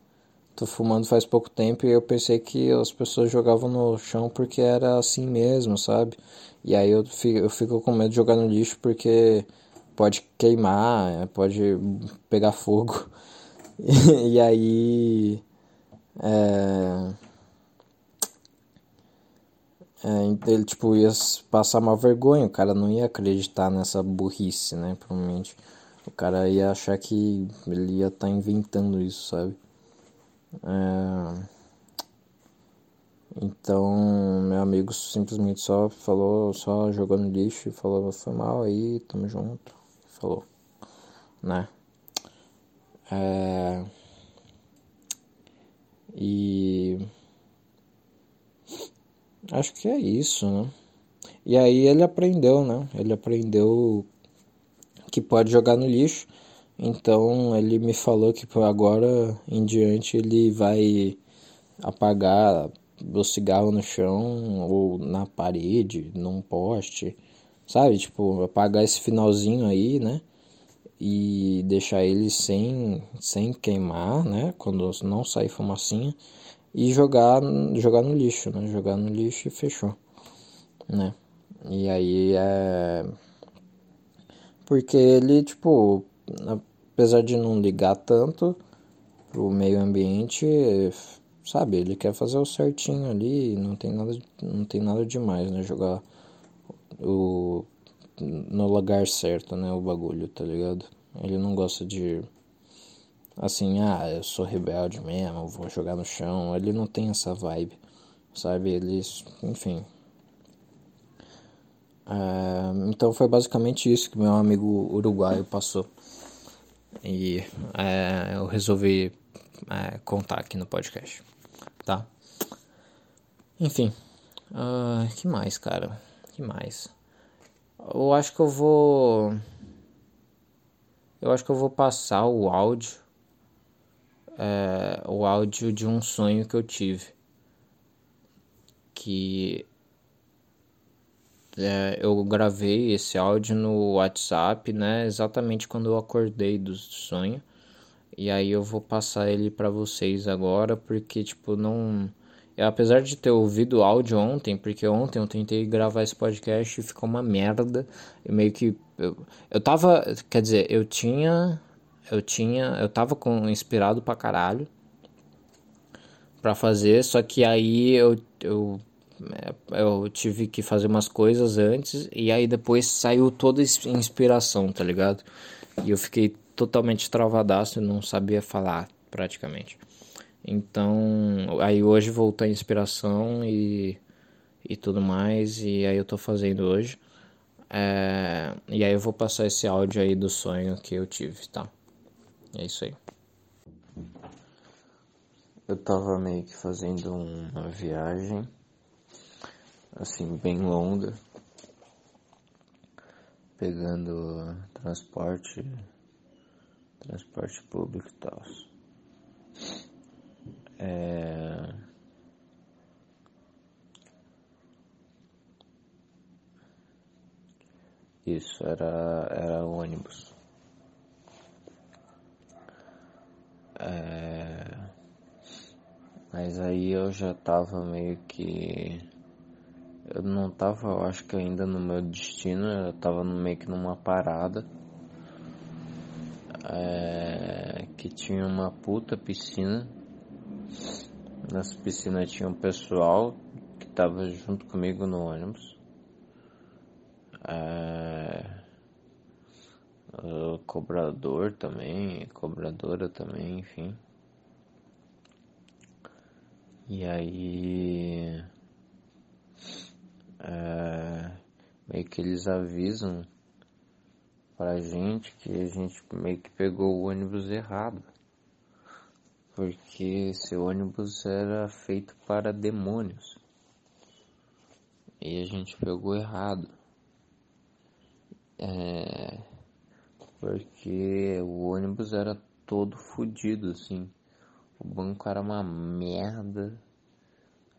S1: tô fumando faz pouco tempo e eu pensei que as pessoas jogavam no chão porque era assim mesmo, sabe? E aí eu fico, eu fico com medo de jogar no lixo porque pode queimar, pode pegar fogo. e aí. É é, ele, tipo, ia passar uma vergonha, o cara não ia acreditar nessa burrice, né? Provavelmente. O cara ia achar que ele ia estar tá inventando isso, sabe? É... Então, meu amigo simplesmente só falou, só jogou no lixo e falou: foi mal aí, tamo junto. Falou, né? É... E Acho que é isso, né? E aí ele aprendeu, né? Ele aprendeu que pode jogar no lixo. Então ele me falou que agora em diante ele vai apagar o cigarro no chão ou na parede, num poste, sabe? Tipo, apagar esse finalzinho aí, né? E deixar ele sem, sem queimar, né? Quando não sair fumacinha e jogar, jogar no lixo, né? Jogar no lixo e fechou, né? E aí é. Porque ele, tipo, apesar de não ligar tanto pro meio ambiente, sabe, ele quer fazer o certinho ali, não tem nada, não tem nada demais, né? Jogar o no lugar certo, né, o bagulho, tá ligado? Ele não gosta de assim, ah, eu sou rebelde mesmo, vou jogar no chão. Ele não tem essa vibe, sabe? Ele, enfim. É, então foi basicamente isso que meu amigo uruguaio passou. E é, eu resolvi é, contar aqui no podcast, tá? Enfim, uh, que mais, cara? Que mais? Eu acho que eu vou. Eu acho que eu vou passar o áudio é, o áudio de um sonho que eu tive. Que
S2: é, eu gravei esse áudio no WhatsApp, né? Exatamente quando eu acordei do sonho. E aí eu vou passar ele para vocês agora, porque tipo não, eu, apesar de ter ouvido o áudio ontem, porque ontem eu tentei gravar esse podcast e ficou uma merda. Eu meio que eu, eu tava, quer dizer, eu tinha eu tinha, eu tava com inspirado pra caralho para fazer, só que aí eu, eu eu tive que fazer umas coisas antes e aí depois saiu toda a inspiração, tá ligado? E eu fiquei totalmente travadaço e não sabia falar praticamente. Então, aí hoje voltou a inspiração e, e tudo mais, e aí eu tô fazendo hoje. É, e aí eu vou passar esse áudio aí do sonho que eu tive, tá? É isso aí. Eu tava meio que fazendo uma viagem assim, bem longa, pegando transporte, transporte público e tal. É... Isso, era, era ônibus. É... Mas aí eu já tava meio que eu não tava, eu acho que ainda no meu destino, eu tava meio que numa parada. É, que tinha uma puta piscina. Nessa piscina tinha um pessoal que tava junto comigo no ônibus. É, o cobrador também, cobradora também, enfim. E aí é, meio que eles avisam pra gente que a gente meio que pegou o ônibus errado. Porque esse ônibus era feito para demônios. E a gente pegou errado. É, porque o ônibus era todo fodido, assim. O banco era uma merda.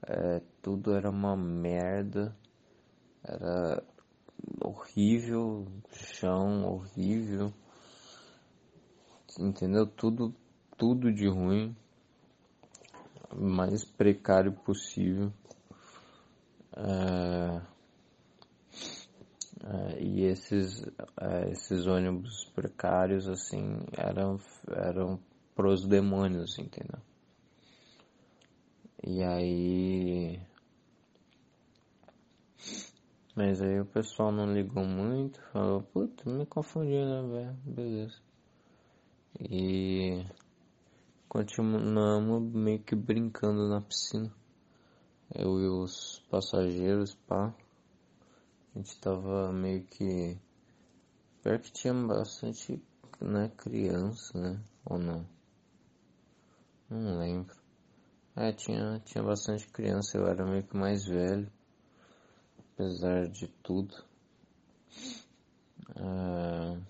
S2: É, tudo era uma merda. Era horrível, chão horrível. Entendeu? Tudo, tudo de ruim. Mais precário possível. É, é, e esses, é, esses ônibus precários, assim, eram, eram pros demônios, entendeu? E aí mas aí o pessoal não ligou muito, falou, puta, me confundi, né, velho? Beleza. E continuamos meio que brincando na piscina. Eu e os passageiros, pá. A gente tava meio que. Pior que tinha bastante, né, criança, né? Ou não? Não lembro. É, tinha, tinha bastante criança, eu era meio que mais velho apesar de tudo. Uh,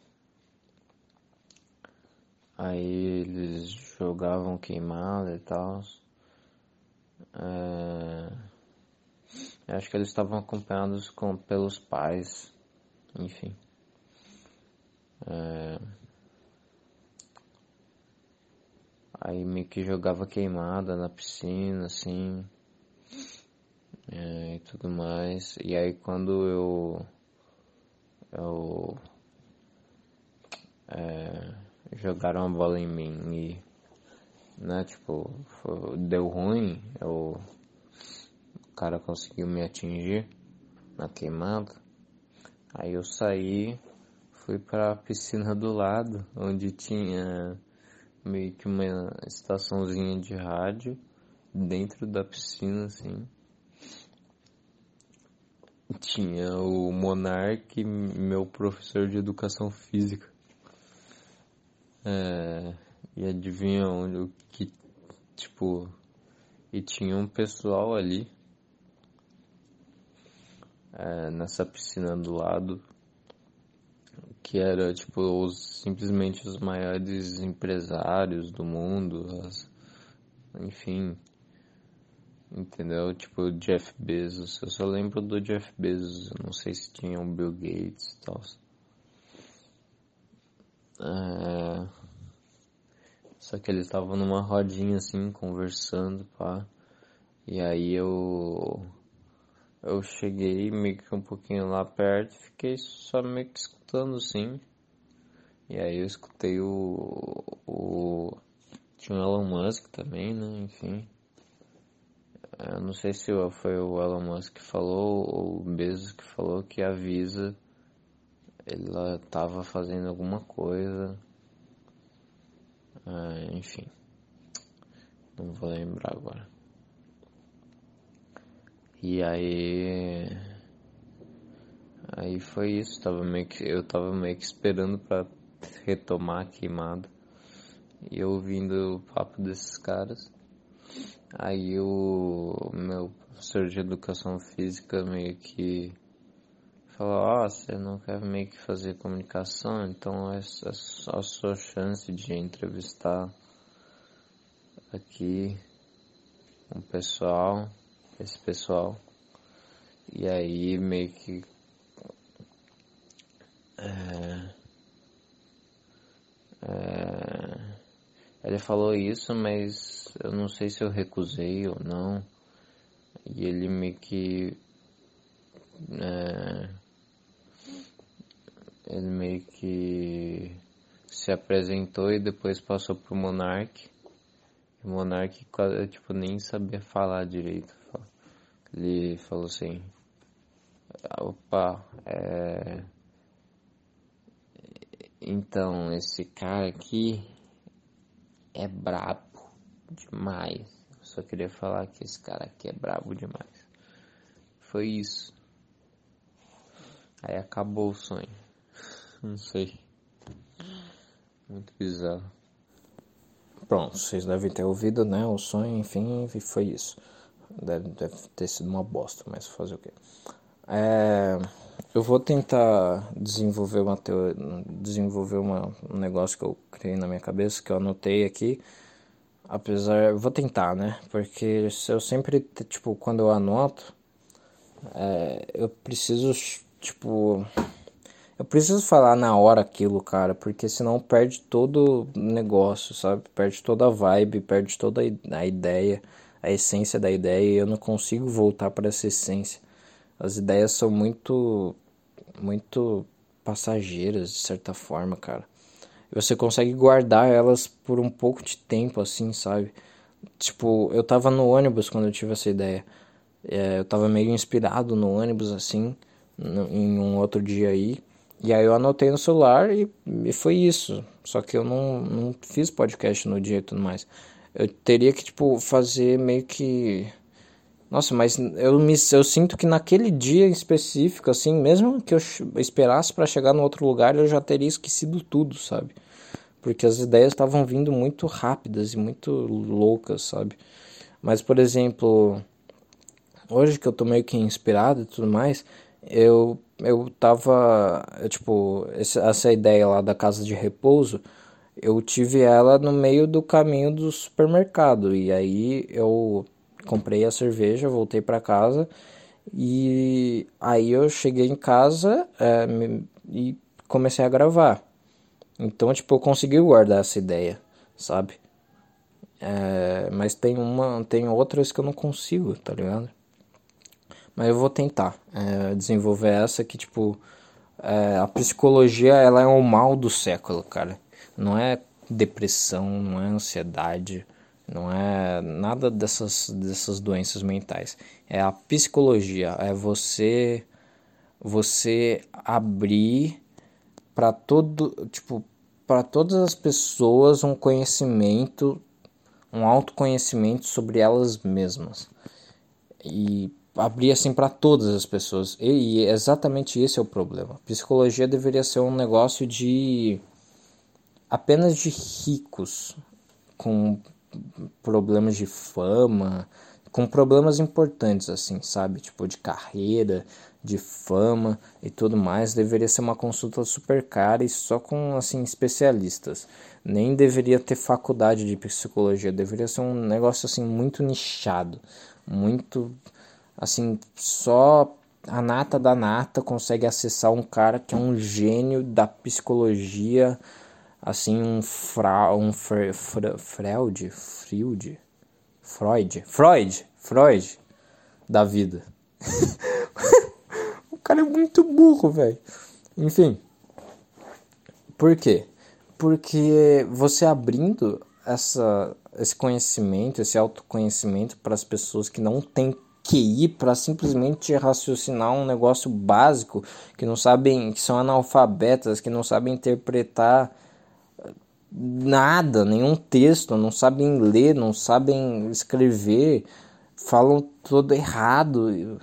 S2: aí eles jogavam queimada e tal. Uh, acho que eles estavam acompanhados com, pelos pais, enfim. Uh, aí meio que jogava queimada na piscina, assim é, e tudo mais. E aí quando eu eu é, jogaram a bola em mim e né, tipo, foi, deu ruim, eu, cara conseguiu me atingir na queimada. Aí eu saí, fui para a piscina do lado, onde tinha meio que uma estaçãozinha de rádio dentro da piscina assim. Tinha o Monark, meu professor de educação física. É, e adivinha onde que tipo e tinha um pessoal ali é, nessa piscina do lado que era tipo os, simplesmente os maiores empresários do mundo, as, enfim,
S1: Entendeu? Tipo, Jeff Bezos. Eu só lembro do Jeff Bezos. Eu não sei se tinha o Bill Gates e tal. É... Só que eles estavam numa rodinha assim, conversando, pá. E aí eu. Eu cheguei meio que um pouquinho lá perto fiquei só meio que escutando assim. E aí eu escutei o. o tinha o Elon Musk também, né? Enfim. Eu não sei se foi o Elon Musk que falou ou o Bezos que falou que a Visa ela estava fazendo alguma coisa. Ah, enfim. Não vou lembrar agora. E aí. Aí foi isso, tava meio que, eu tava meio que esperando para retomar a queimada. E ouvindo o papo desses caras. Aí o meu professor de educação física meio que falou, ó, oh, você não quer meio que fazer comunicação, então essa é a sua chance de entrevistar aqui um pessoal, esse pessoal. E aí meio que é, é, ele falou isso, mas eu não sei se eu recusei ou não. E ele meio que. É, ele meio que se apresentou e depois passou pro Monark. O Monark tipo, nem sabia falar direito. Ele falou assim: opa, é. Então, esse cara aqui é brabo demais. Eu só queria falar que esse cara aqui é brabo demais. Foi isso. Aí acabou o sonho. Não sei. Muito bizarro. Pronto, vocês devem ter ouvido, né? O sonho, enfim, foi isso. Deve, deve ter sido uma bosta, mas fazer o quê? É, eu vou tentar desenvolver uma teoria, desenvolver uma, um negócio que eu criei na minha cabeça, que eu anotei aqui. Apesar, vou tentar, né? Porque eu sempre, tipo, quando eu anoto, é, eu preciso, tipo, eu preciso falar na hora aquilo, cara, porque senão perde todo o negócio, sabe? Perde toda a vibe, perde toda a ideia, a essência da ideia, e eu não consigo voltar para essa essência. As ideias são muito muito passageiras de certa forma, cara. Você consegue guardar elas por um pouco de tempo assim, sabe? Tipo, eu tava no ônibus quando eu tive essa ideia. É, eu tava meio inspirado no ônibus assim, no, em um outro dia aí. E aí eu anotei no celular e, e foi isso. Só que eu não, não fiz podcast no dia e tudo mais. Eu teria que, tipo, fazer meio que nossa, mas eu me eu sinto que naquele dia específico, assim, mesmo que eu esperasse para chegar no outro lugar, eu já teria esquecido tudo, sabe? Porque as ideias estavam vindo muito rápidas e muito loucas, sabe? Mas, por exemplo, hoje que eu tô meio que inspirado e tudo mais, eu eu tava, eu, tipo, essa ideia lá da casa de repouso, eu tive ela no meio do caminho do supermercado e aí eu comprei a cerveja, voltei para casa e aí eu cheguei em casa é, e comecei a gravar. Então, tipo, eu consegui guardar essa ideia, sabe? É, mas tem uma, tem outras que eu não consigo, tá ligado? Mas eu vou tentar é, desenvolver essa que, tipo, é, a psicologia ela é o mal do século, cara. Não é depressão, não é ansiedade, não é nada dessas, dessas doenças mentais. É a psicologia, é você você abrir para todo, tipo, para todas as pessoas um conhecimento, um autoconhecimento sobre elas mesmas. E abrir assim para todas as pessoas. E, e exatamente esse é o problema. Psicologia deveria ser um negócio de apenas de ricos com problemas de fama, com problemas importantes assim, sabe? Tipo de carreira, de fama e tudo mais, deveria ser uma consulta super cara e só com assim especialistas. Nem deveria ter faculdade de psicologia, deveria ser um negócio assim muito nichado, muito assim, só a nata da nata consegue acessar um cara que é um gênio da psicologia, assim, um fra, um fre, fre, Freud, Freud, Freud, Freud, Freud da vida. o cara é muito burro, velho. Enfim. Por quê? Porque você abrindo essa, esse conhecimento, esse autoconhecimento para as pessoas que não têm QI para simplesmente raciocinar um negócio básico, que não sabem, que são analfabetas, que não sabem interpretar nada, nenhum texto, não sabem ler, não sabem escrever, falam todo errado.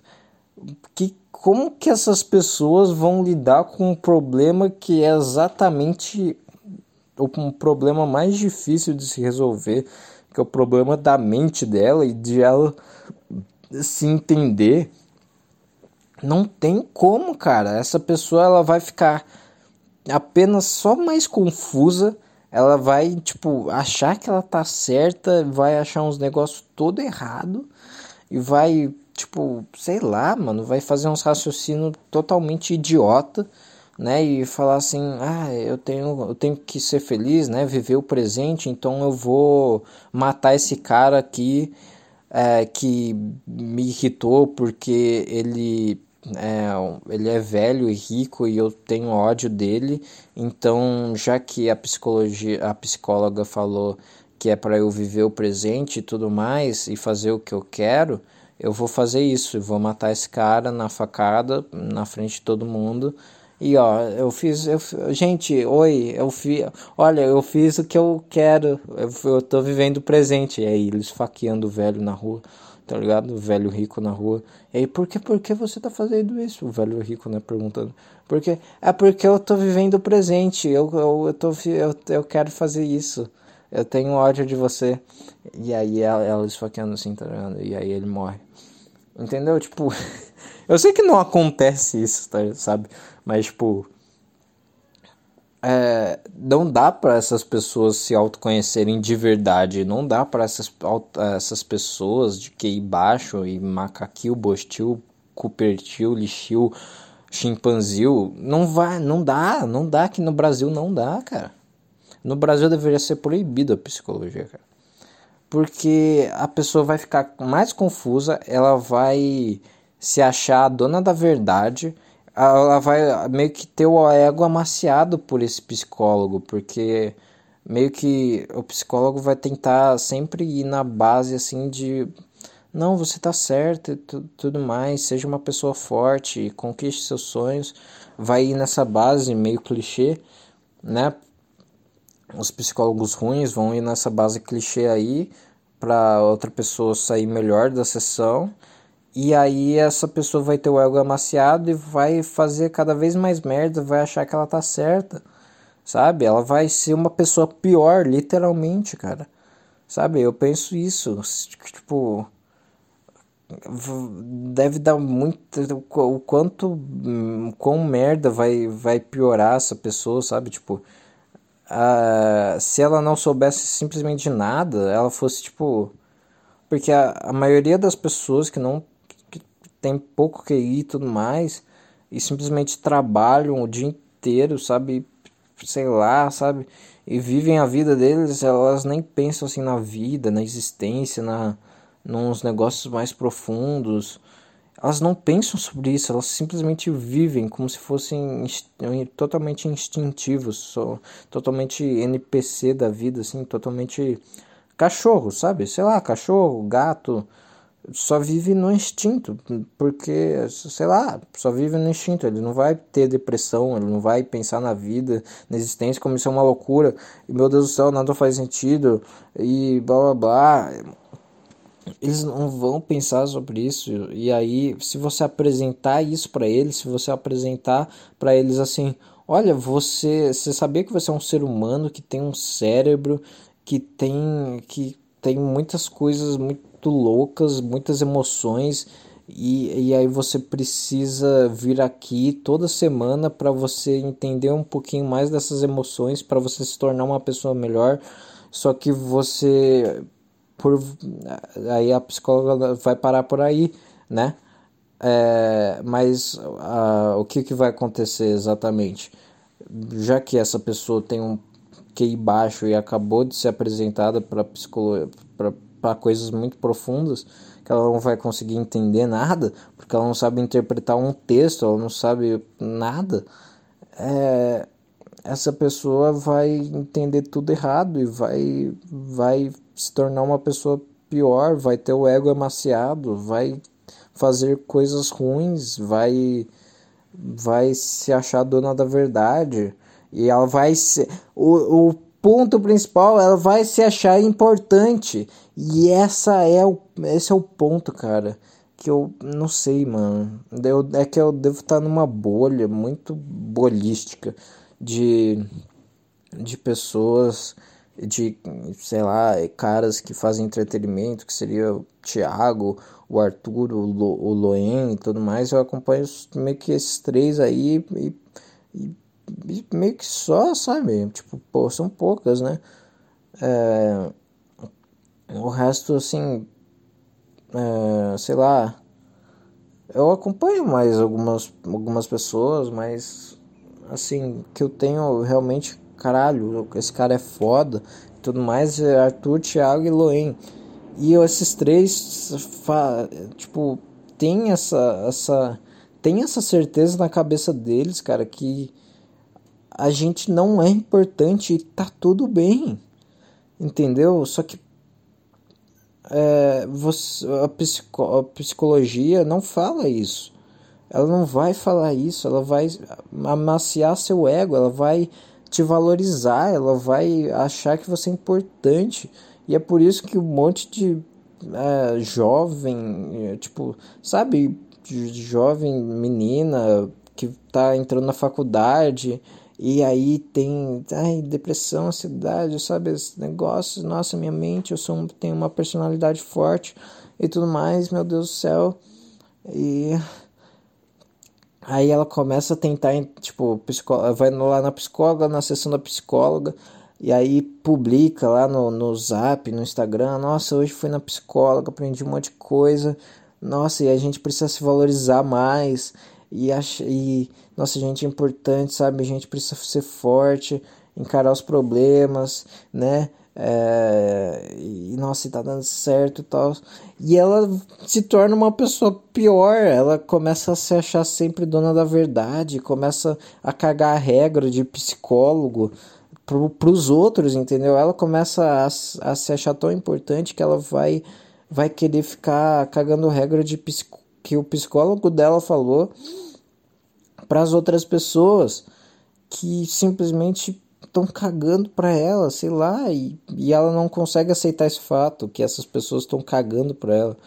S1: Que como que essas pessoas vão lidar com um problema que é exatamente o problema mais difícil de se resolver, que é o problema da mente dela e de ela se entender, não tem como, cara. Essa pessoa ela vai ficar apenas só mais confusa. Ela vai, tipo, achar que ela tá certa, vai achar uns negócios todo errado e vai, tipo, sei lá, mano, vai fazer uns raciocínios totalmente idiota, né? E falar assim: "Ah, eu tenho eu tenho que ser feliz, né? Viver o presente, então eu vou matar esse cara aqui é, que me irritou porque ele é, ele é velho e rico e eu tenho ódio dele. Então, já que a psicologia, a psicóloga falou que é para eu viver o presente e tudo mais e fazer o que eu quero, eu vou fazer isso, vou matar esse cara na facada, na frente de todo mundo e ó, eu fiz, eu, gente, oi, eu fiz, olha, eu fiz o que eu quero, eu, eu tô vivendo o presente. E aí eles faqueando o velho na rua, tá ligado? O velho rico na rua. E aí, por que, por que você tá fazendo isso? O velho rico, né, perguntando. Porque, é porque eu tô vivendo o presente, eu, eu, eu, tô, eu, eu quero fazer isso. Eu tenho ódio de você. E aí ela, ela esfaqueando assim, tá ligado? E aí ele morre. Entendeu? Tipo, eu sei que não acontece isso, tá, sabe? Mas, tipo, é, não dá para essas pessoas se autoconhecerem de verdade. Não dá para essas, essas pessoas de QI baixo e macaquil, bostil, cupertil, lixil, chimpanzil. Não vai, não dá, não dá que no Brasil não dá, cara. No Brasil deveria ser proibida a psicologia, cara. Porque a pessoa vai ficar mais confusa, ela vai se achar a dona da verdade ela vai meio que ter o ego amaciado por esse psicólogo, porque meio que o psicólogo vai tentar sempre ir na base assim de não, você tá certo e tudo mais, seja uma pessoa forte, conquiste seus sonhos, vai ir nessa base meio clichê, né? Os psicólogos ruins vão ir nessa base clichê aí para outra pessoa sair melhor da sessão e aí essa pessoa vai ter o ego amaciado e vai fazer cada vez mais merda, vai achar que ela tá certa. Sabe? Ela vai ser uma pessoa pior, literalmente, cara. Sabe? Eu penso isso, tipo, deve dar muito o quanto o quão merda vai vai piorar essa pessoa, sabe? Tipo, se ela não soubesse simplesmente nada, ela fosse tipo porque a, a maioria das pessoas que não tem pouco QI e tudo mais, e simplesmente trabalham o dia inteiro, sabe? Sei lá, sabe? E vivem a vida deles, elas nem pensam assim na vida, na existência, na nos negócios mais profundos. Elas não pensam sobre isso, elas simplesmente vivem como se fossem totalmente instintivos, só, totalmente NPC da vida, assim, totalmente cachorro, sabe? Sei lá, cachorro, gato, só vive no instinto, porque, sei lá, só vive no instinto, ele não vai ter depressão, ele não vai pensar na vida, na existência, como isso é uma loucura, e meu Deus do céu, nada faz sentido, e blá blá blá. Eles não vão pensar sobre isso, e aí, se você apresentar isso para eles, se você apresentar para eles assim, olha, você, você sabia que você é um ser humano que tem um cérebro, que tem, que tem muitas coisas muito muito loucas, muitas emoções. E, e aí você precisa vir aqui toda semana para você entender um pouquinho mais dessas emoções, para você se tornar uma pessoa melhor. Só que você por aí a psicóloga vai parar por aí, né? É, mas o que, que vai acontecer exatamente? Já que essa pessoa tem um QI baixo e acabou de ser apresentada para para coisas muito profundas, que ela não vai conseguir entender nada, porque ela não sabe interpretar um texto, ela não sabe nada, é, essa pessoa vai entender tudo errado e vai, vai se tornar uma pessoa pior, vai ter o ego emaciado, vai fazer coisas ruins, vai vai se achar dona da verdade e ela vai ser o, o ponto principal, ela vai se achar importante e essa é o esse é o ponto, cara, que eu não sei, mano. Eu, é que eu devo estar numa bolha muito bolística de de pessoas de, sei lá, caras que fazem entretenimento, que seria o Thiago, o Arthur, o, Lo, o Loen e tudo mais, eu acompanho meio que esses três aí e, e, e meio que só, sabe? Tipo, pô, são poucas, né? É, o resto, assim, é, sei lá, eu acompanho mais algumas, algumas pessoas, mas, assim, que eu tenho realmente caralho, esse cara é foda tudo mais, é Arthur, Thiago e Loen. E esses três, tipo, tem essa, essa, tem essa certeza na cabeça deles, cara, que a gente não é importante e tá tudo bem, entendeu? Só que é, você, a, psico, a psicologia não fala isso. Ela não vai falar isso, ela vai amaciar seu ego, ela vai te valorizar, ela vai achar que você é importante. E é por isso que um monte de é, jovem, é, tipo, sabe, jovem menina que tá entrando na faculdade e aí tem ai, depressão, ansiedade, sabe, esses negócios, nossa, minha mente, eu sou tenho uma personalidade forte e tudo mais, meu Deus do céu. E Aí ela começa a tentar, tipo, vai lá na psicóloga, na sessão da psicóloga, e aí publica lá no, no zap, no Instagram, nossa, hoje fui na psicóloga, aprendi um monte de coisa, nossa, e a gente precisa se valorizar mais, e, ach, e nossa, gente é importante, sabe, a gente precisa ser forte, encarar os problemas, né, é, e nossa, tá dando certo e tal. E ela se torna uma pessoa pior, ela começa a se achar sempre dona da verdade, começa a cagar a regra de psicólogo pro, pros outros, entendeu? Ela começa a, a se achar tão importante que ela vai, vai querer ficar cagando regra de que o psicólogo dela falou para as outras pessoas que simplesmente estão cagando para ela, sei lá, e, e ela não consegue aceitar esse fato, que essas pessoas estão cagando para ela.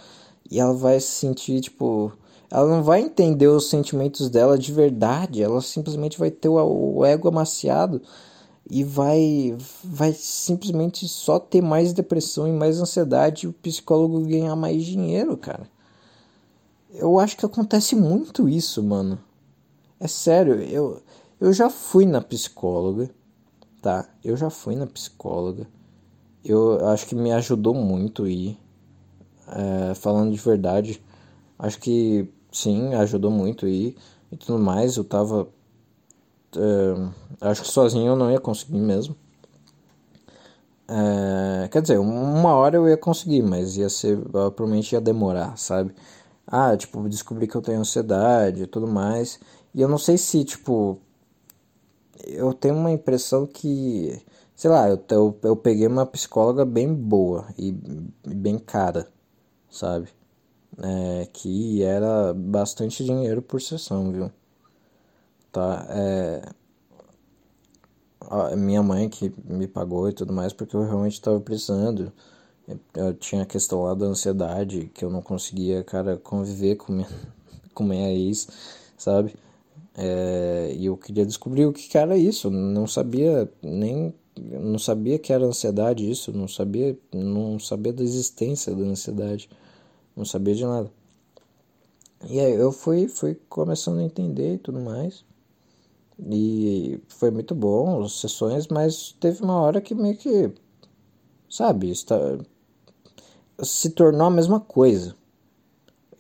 S1: E ela vai se sentir, tipo, ela não vai entender os sentimentos dela de verdade, ela simplesmente vai ter o, o ego amaciado e vai vai simplesmente só ter mais depressão e mais ansiedade e o psicólogo ganhar mais dinheiro, cara. Eu acho que acontece muito isso, mano. É sério, eu, eu já fui na psicóloga tá? Eu já fui na psicóloga. Eu acho que me ajudou muito ir. É, falando de verdade, acho que sim, ajudou muito ir e tudo mais. Eu tava. É, acho que sozinho eu não ia conseguir mesmo. É, quer dizer, uma hora eu ia conseguir, mas ia ser. Provavelmente ia demorar, sabe? Ah, tipo, descobri que eu tenho ansiedade e tudo mais. E eu não sei se, tipo, eu tenho uma impressão que, sei lá, eu, eu, eu peguei uma psicóloga bem boa e bem cara, sabe? É, que era bastante dinheiro por sessão, viu? Tá, é, a minha mãe que me pagou e tudo mais porque eu realmente estava precisando. Eu tinha a questão lá da ansiedade, que eu não conseguia, cara, conviver com minha, com minha ex, sabe? É, e eu queria descobrir o que, que era isso. Não sabia nem não sabia que era ansiedade isso, não sabia não sabia da existência da ansiedade, não sabia de nada. E aí eu fui fui começando a entender e tudo mais. E foi muito bom as sessões, mas teve uma hora que meio que sabe, está se tornou a mesma coisa.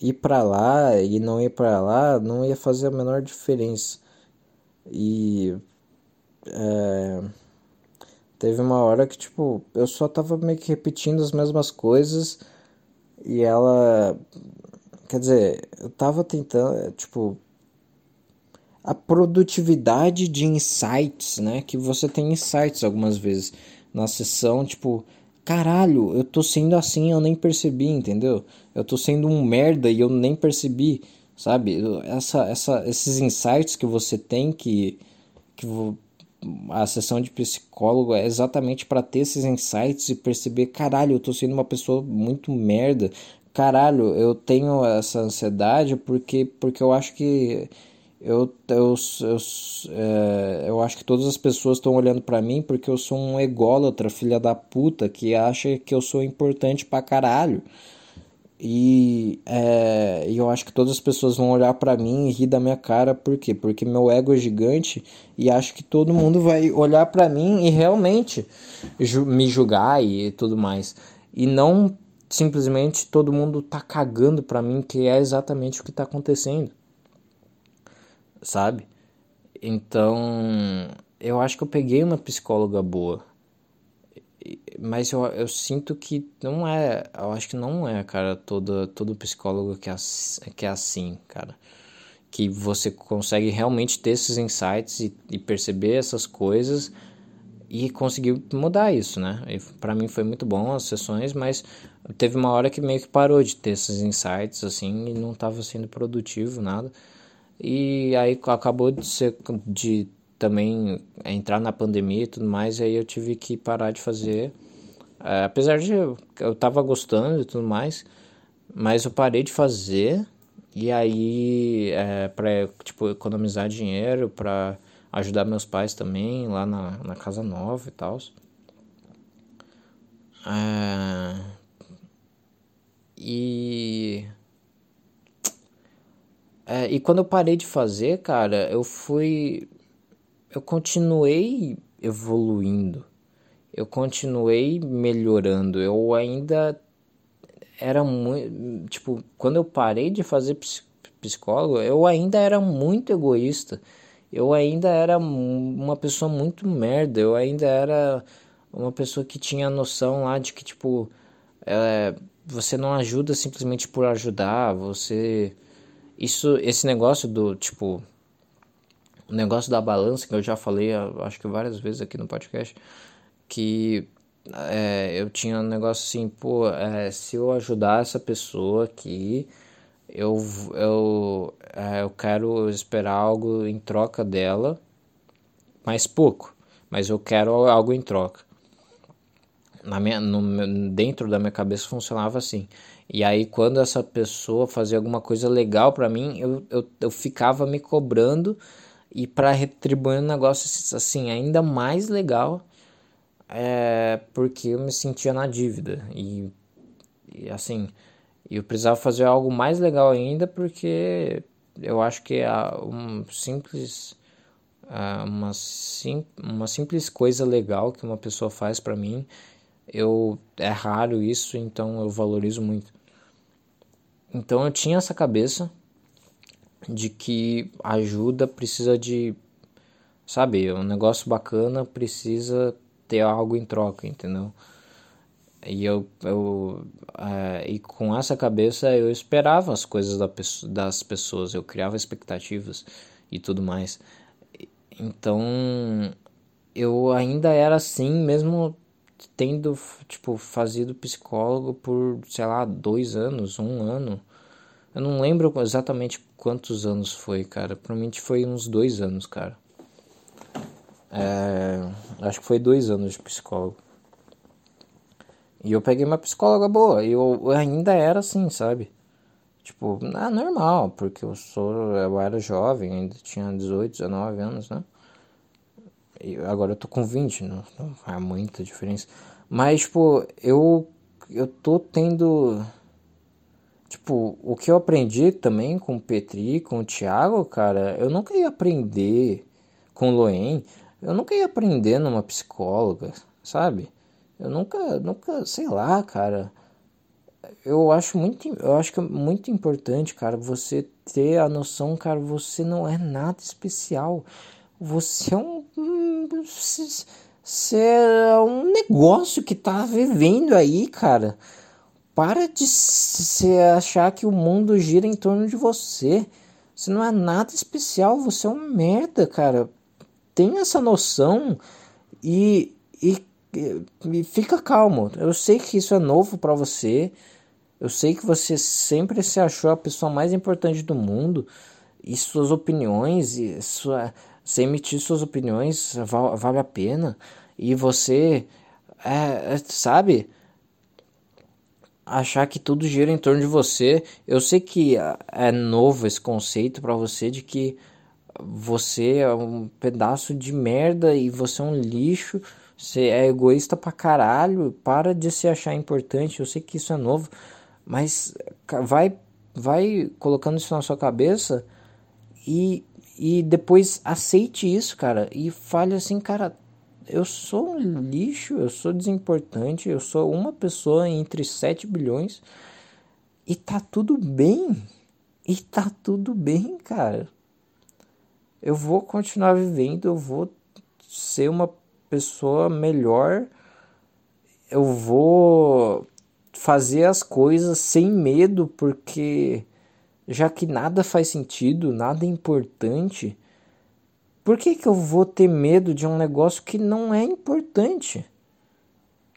S1: Ir para lá e não ir para lá não ia fazer a menor diferença. E é, teve uma hora que tipo eu só tava meio que repetindo as mesmas coisas e ela quer dizer, eu tava tentando, tipo a produtividade de insights, né? Que você tem insights algumas vezes na sessão, tipo, caralho, eu tô sendo assim, eu nem percebi, entendeu? Eu tô sendo um merda e eu nem percebi, sabe? Essa, essa, esses insights que você tem que, que a sessão de psicólogo é exatamente para ter esses insights e perceber, caralho, eu tô sendo uma pessoa muito merda. Caralho, eu tenho essa ansiedade porque porque eu acho que eu, eu, eu, é, eu acho que todas as pessoas estão olhando para mim porque eu sou um ególatra, filha da puta, que acha que eu sou importante pra caralho. E, é, eu acho que todas as pessoas vão olhar para mim e rir da minha cara, por quê? Porque meu ego é gigante e acho que todo mundo vai olhar para mim e realmente ju me julgar e tudo mais. E não simplesmente todo mundo tá cagando pra mim, que é exatamente o que tá acontecendo sabe? Então, eu acho que eu peguei uma psicóloga boa. Mas eu, eu sinto que não é. Eu acho que não é, cara, todo, todo psicólogo que é, que é assim, cara. Que você consegue realmente ter esses insights e, e perceber essas coisas e conseguir mudar isso, né? para mim foi muito bom as sessões, mas teve uma hora que meio que parou de ter esses insights, assim, e não estava sendo produtivo, nada. E aí acabou de ser de também entrar na pandemia e tudo mais, e aí eu tive que parar de fazer. É, apesar de eu, eu tava gostando e tudo mais, mas eu parei de fazer e aí é, para tipo economizar dinheiro, para ajudar meus pais também lá na, na casa nova e tal. É, e é, e quando eu parei de fazer, cara, eu fui. Eu continuei evoluindo. Eu continuei melhorando. Eu ainda era muito. Tipo, quando eu parei de fazer psicólogo, eu ainda era muito egoísta. Eu ainda era uma pessoa muito merda. Eu ainda era uma pessoa que tinha a noção lá de que, tipo, é, você não ajuda simplesmente por ajudar, você isso, esse negócio do tipo o negócio da balança que eu já falei, acho que várias vezes aqui no podcast, que é, eu tinha um negócio assim, pô, é, se eu ajudar essa pessoa aqui, eu, eu, é, eu quero esperar algo em troca dela, mais pouco, mas eu quero algo em troca. Na minha, no, dentro da minha cabeça funcionava assim. E aí, quando essa pessoa fazia alguma coisa legal para mim, eu, eu, eu ficava me cobrando e para retribuir um negócio assim, ainda mais legal, é, porque eu me sentia na dívida. E, e assim, eu precisava fazer algo mais legal ainda, porque eu acho que é um simples. Uma, sim, uma simples coisa legal que uma pessoa faz para mim eu é raro isso então eu valorizo muito então eu tinha essa cabeça de que ajuda precisa de, sabe, um negócio bacana precisa ter algo em troca, entendeu? E eu, eu é, e com essa cabeça eu esperava as coisas da, das pessoas, eu criava expectativas e tudo mais. Então eu ainda era assim, mesmo tendo, tipo, fazido psicólogo por, sei lá, dois anos, um ano. Eu não lembro exatamente quantos anos foi, cara. Provavelmente foi uns dois anos, cara. É, acho que foi dois anos de psicólogo. E eu peguei uma psicóloga boa. E eu, eu ainda era assim, sabe? Tipo, ah, normal, porque eu sou. Eu era jovem, ainda tinha 18, 19 anos, né? Agora eu tô com 20, não, não há muita diferença. Mas, tipo, eu, eu tô tendo. Tipo, o que eu aprendi também com o Petri, com o Thiago, cara, eu nunca ia aprender com o Loen, eu nunca ia aprender numa psicóloga, sabe? Eu nunca, nunca, sei lá, cara. eu acho muito, eu acho que é muito importante, cara, você ter a noção, cara, você não é nada especial. Você é um você é um negócio que tá vivendo aí, cara. Para de se achar que o mundo gira em torno de você. Você não é nada especial, você é um merda, cara. Tem essa noção e, e, e fica calmo. Eu sei que isso é novo para você. Eu sei que você sempre se achou a pessoa mais importante do mundo e suas opiniões e sua, você emitir suas opiniões val, vale a pena e você é, é, sabe achar que tudo gira em torno de você. Eu sei que é novo esse conceito para você de que você é um pedaço de merda e você é um lixo. Você é egoísta pra caralho. Para de se achar importante. Eu sei que isso é novo, mas vai, vai colocando isso na sua cabeça e, e depois aceite isso, cara. E fale assim, cara, eu sou um lixo, eu sou desimportante, eu sou uma pessoa entre 7 bilhões e tá tudo bem. E tá tudo bem, cara. Eu vou continuar vivendo, eu vou ser uma pessoa melhor. Eu vou fazer as coisas sem medo, porque já que nada faz sentido, nada é importante, por que, que eu vou ter medo de um negócio que não é importante?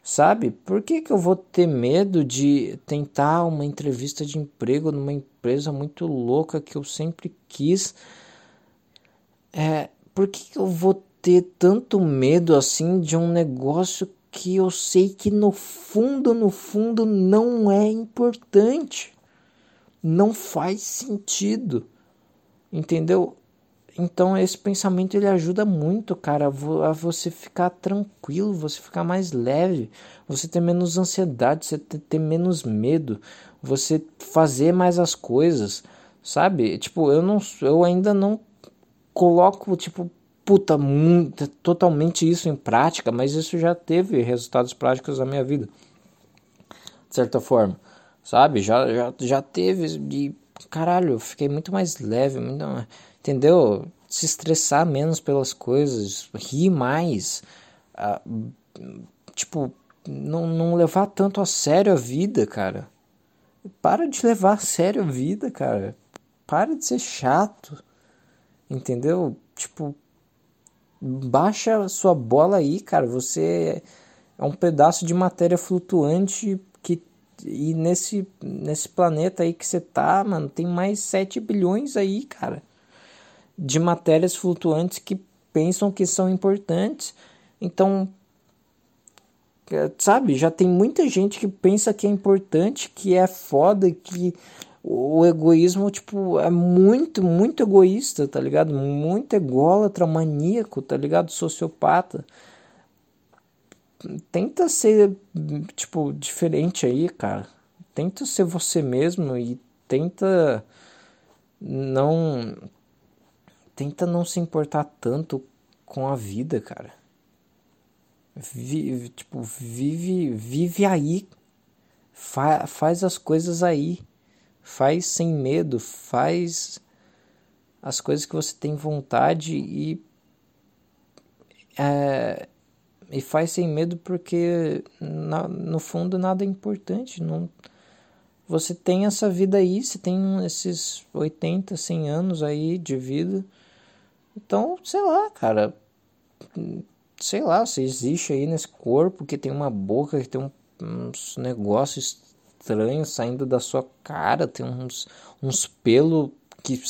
S1: Sabe? Por que, que eu vou ter medo de tentar uma entrevista de emprego numa empresa muito louca que eu sempre quis? É, por que, que eu vou ter tanto medo assim de um negócio que eu sei que no fundo, no fundo não é importante. Não faz sentido. Entendeu? Então esse pensamento ele ajuda muito, cara, a você ficar tranquilo, você ficar mais leve, você ter menos ansiedade, você ter menos medo, você fazer mais as coisas, sabe? Tipo, eu não eu ainda não coloco tipo puta, muito, totalmente isso em prática, mas isso já teve resultados práticos na minha vida. De certa forma, sabe? Já, já, já teve de caralho, fiquei muito mais leve, muito, entendeu? Se estressar menos pelas coisas, rir mais, uh, tipo, não, não levar tanto a sério a vida, cara. Para de levar a sério a vida, cara. Para de ser chato. Entendeu? Tipo, baixa sua bola aí, cara. Você é um pedaço de matéria flutuante que e nesse nesse planeta aí que você tá, mano, tem mais 7 bilhões aí, cara, de matérias flutuantes que pensam que são importantes. Então, é, sabe, já tem muita gente que pensa que é importante, que é foda, que o egoísmo, tipo, é muito, muito egoísta, tá ligado? Muito ególatra, maníaco, tá ligado? Sociopata. Tenta ser, tipo, diferente aí, cara. Tenta ser você mesmo e tenta não. Tenta não se importar tanto com a vida, cara. Vive, tipo, vive, vive aí. Fa faz as coisas aí faz sem medo, faz as coisas que você tem vontade e é, e faz sem medo porque na, no fundo nada é importante, não você tem essa vida aí, você tem esses 80, 100 anos aí de vida. Então, sei lá, cara, sei lá, você existe aí nesse corpo que tem uma boca, que tem um, uns negócios estranho saindo da sua cara, tem uns, uns pelos que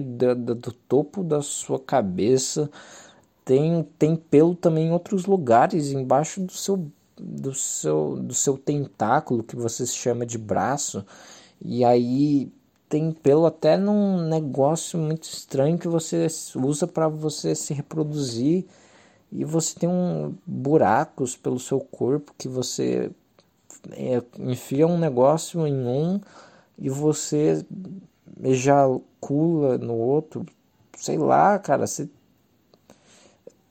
S1: da, do topo da sua cabeça, tem, tem pelo também em outros lugares, embaixo do seu, do seu, do seu tentáculo, que você chama de braço, e aí tem pelo até num negócio muito estranho que você usa para você se reproduzir e você tem um buracos pelo seu corpo que você é, enfia um negócio em um e você ejacula no outro. Sei lá, cara, você,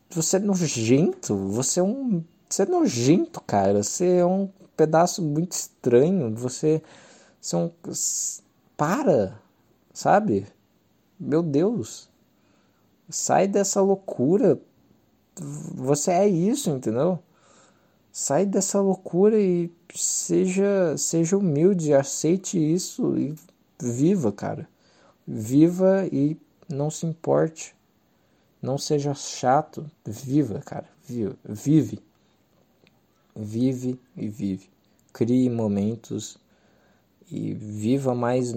S1: você é nojento, você é um. Você é nojento, cara. Você é um pedaço muito estranho. Você. São. Para! Sabe? Meu Deus! Sai dessa loucura. Você é isso, entendeu? Sai dessa loucura e seja, seja humilde, aceite isso e viva, cara. Viva e não se importe. Não seja chato. Viva, cara. Vive. Vive. E vive. Crie momentos e viva mais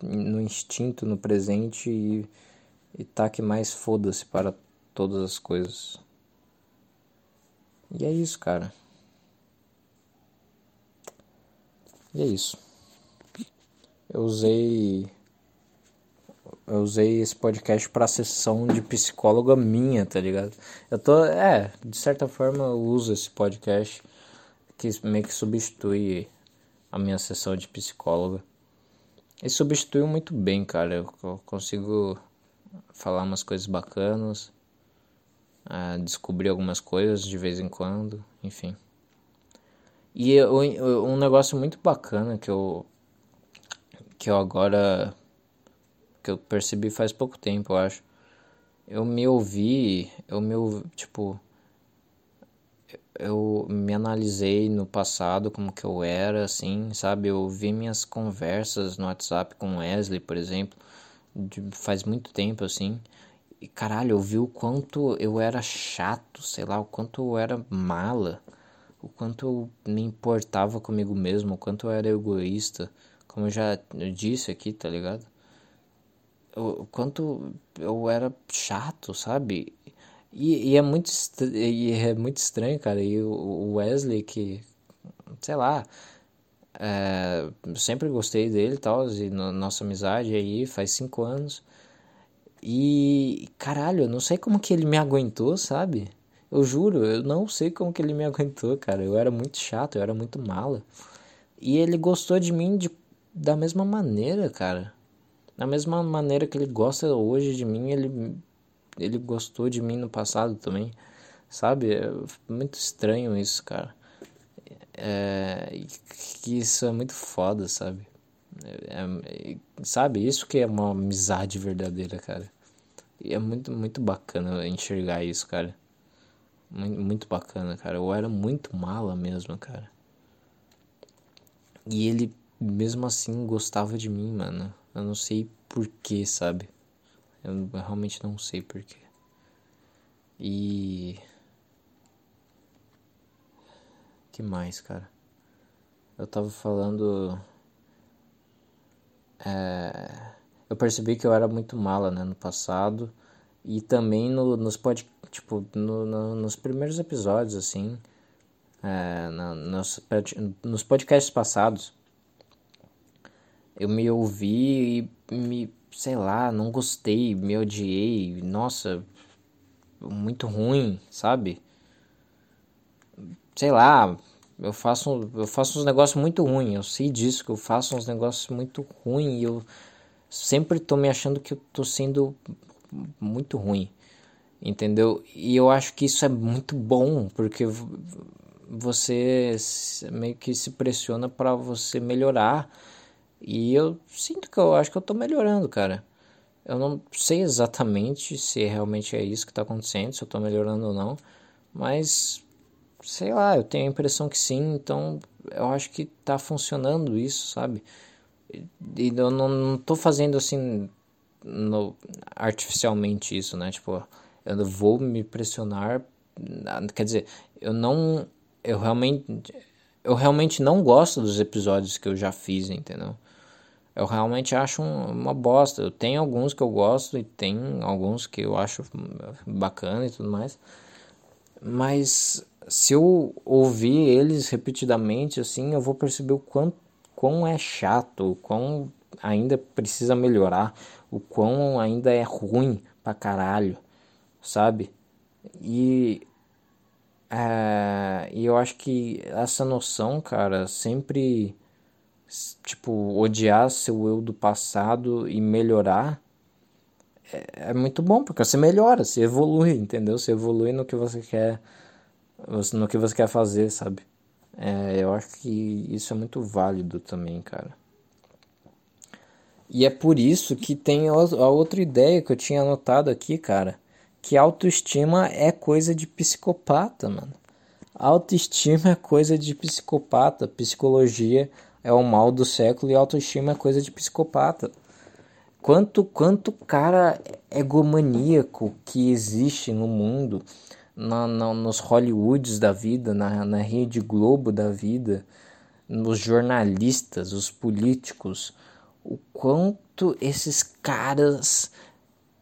S1: no instinto, no presente e, e taque mais foda-se para todas as coisas. E é isso, cara. E é isso. Eu usei eu usei esse podcast para sessão de psicóloga minha, tá ligado? Eu tô, é, de certa forma eu uso esse podcast que meio que substitui a minha sessão de psicóloga. E substituiu muito bem, cara. Eu consigo falar umas coisas bacanas, uh, descobrir algumas coisas de vez em quando, enfim. E eu, um negócio muito bacana que eu que eu agora que eu percebi faz pouco tempo, eu acho. Eu me ouvi, eu me ouvi, tipo eu me analisei no passado como que eu era, assim, sabe? Eu vi minhas conversas no WhatsApp com Wesley, por exemplo, de, faz muito tempo, assim. E caralho, eu vi o quanto eu era chato, sei lá, o quanto eu era mala, o quanto eu me importava comigo mesmo, o quanto eu era egoísta, como eu já disse aqui, tá ligado? O quanto eu era chato, sabe? E, e, é muito e é muito estranho, cara. E o Wesley, que, sei lá, é, sempre gostei dele e tal, e no, nossa amizade aí faz cinco anos. E, caralho, eu não sei como que ele me aguentou, sabe? Eu juro, eu não sei como que ele me aguentou, cara. Eu era muito chato, eu era muito mala. E ele gostou de mim de, da mesma maneira, cara. Da mesma maneira que ele gosta hoje de mim, ele ele gostou de mim no passado também, sabe? É muito estranho isso, cara. É, que isso é muito foda, sabe? É, é, sabe? Isso que é uma amizade verdadeira, cara. E é muito, muito bacana enxergar isso, cara. Muito, muito bacana, cara. Eu era muito mala mesmo, cara. E ele, mesmo assim, gostava de mim, mano. Eu não sei porquê, sabe? Eu realmente não sei porquê. E. que mais, cara? Eu tava falando. É... Eu percebi que eu era muito mala, né, no passado. E também no, nos pod, tipo, no, no, nos primeiros episódios, assim. É, no, nos, nos podcasts passados. Eu me ouvi e me sei lá, não gostei, me odiei, nossa, muito ruim, sabe? Sei lá, eu faço, eu faço uns negócios muito ruins, eu sei disso, que eu faço uns negócios muito ruins e eu sempre tô me achando que eu tô sendo muito ruim, entendeu? E eu acho que isso é muito bom, porque você meio que se pressiona para você melhorar e eu sinto que eu acho que eu tô melhorando, cara. Eu não sei exatamente se realmente é isso que tá acontecendo, se eu tô melhorando ou não, mas sei lá, eu tenho a impressão que sim, então eu acho que tá funcionando isso, sabe? E eu não, não tô fazendo assim no, artificialmente isso, né? Tipo, eu vou me pressionar, quer dizer, eu não eu realmente eu realmente não gosto dos episódios que eu já fiz, entendeu? Eu realmente acho uma bosta. Eu tenho alguns que eu gosto e tem alguns que eu acho bacana e tudo mais. Mas se eu ouvir eles repetidamente assim, eu vou perceber o quão, quão é chato, o quão ainda precisa melhorar, o quão ainda é ruim pra caralho, sabe? E, é, e eu acho que essa noção, cara, sempre tipo, odiar seu eu do passado e melhorar é, é, muito bom, porque você melhora, você evolui, entendeu? Você evolui no que você quer, no que você quer fazer, sabe? É, eu acho que isso é muito válido também, cara. E é por isso que tem a outra ideia que eu tinha anotado aqui, cara. Que autoestima é coisa de psicopata, mano. Autoestima é coisa de psicopata. Psicologia é o mal do século e autoestima é coisa de psicopata. Quanto, quanto cara egomaníaco que existe no mundo, na, na, nos Hollywoods da vida, na, na Rede Globo da vida, nos jornalistas, os políticos, o quanto esses caras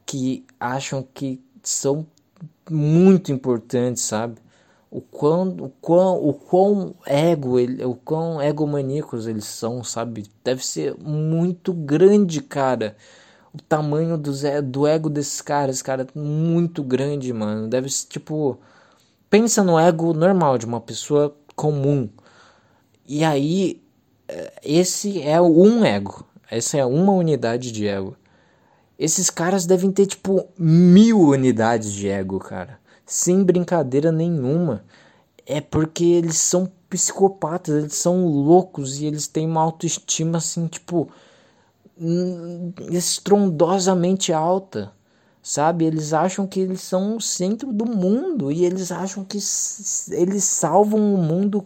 S1: que acham que são muito importantes, sabe? O quão, o quão, o quão ego, ele, o quão egomaníacos eles são, sabe? Deve ser muito grande, cara. O tamanho do, do ego desses caras, cara, muito grande, mano. Deve ser tipo. Pensa no ego normal de uma pessoa comum. E aí, eh, esse é um ego. Essa é uma unidade de ego. Esses caras devem ter tipo mil unidades de ego, cara. Sem brincadeira nenhuma. É porque eles são psicopatas, eles são loucos e eles têm uma autoestima assim, tipo, estrondosamente alta. Sabe? Eles acham que eles são o centro do mundo e eles acham que eles salvam o mundo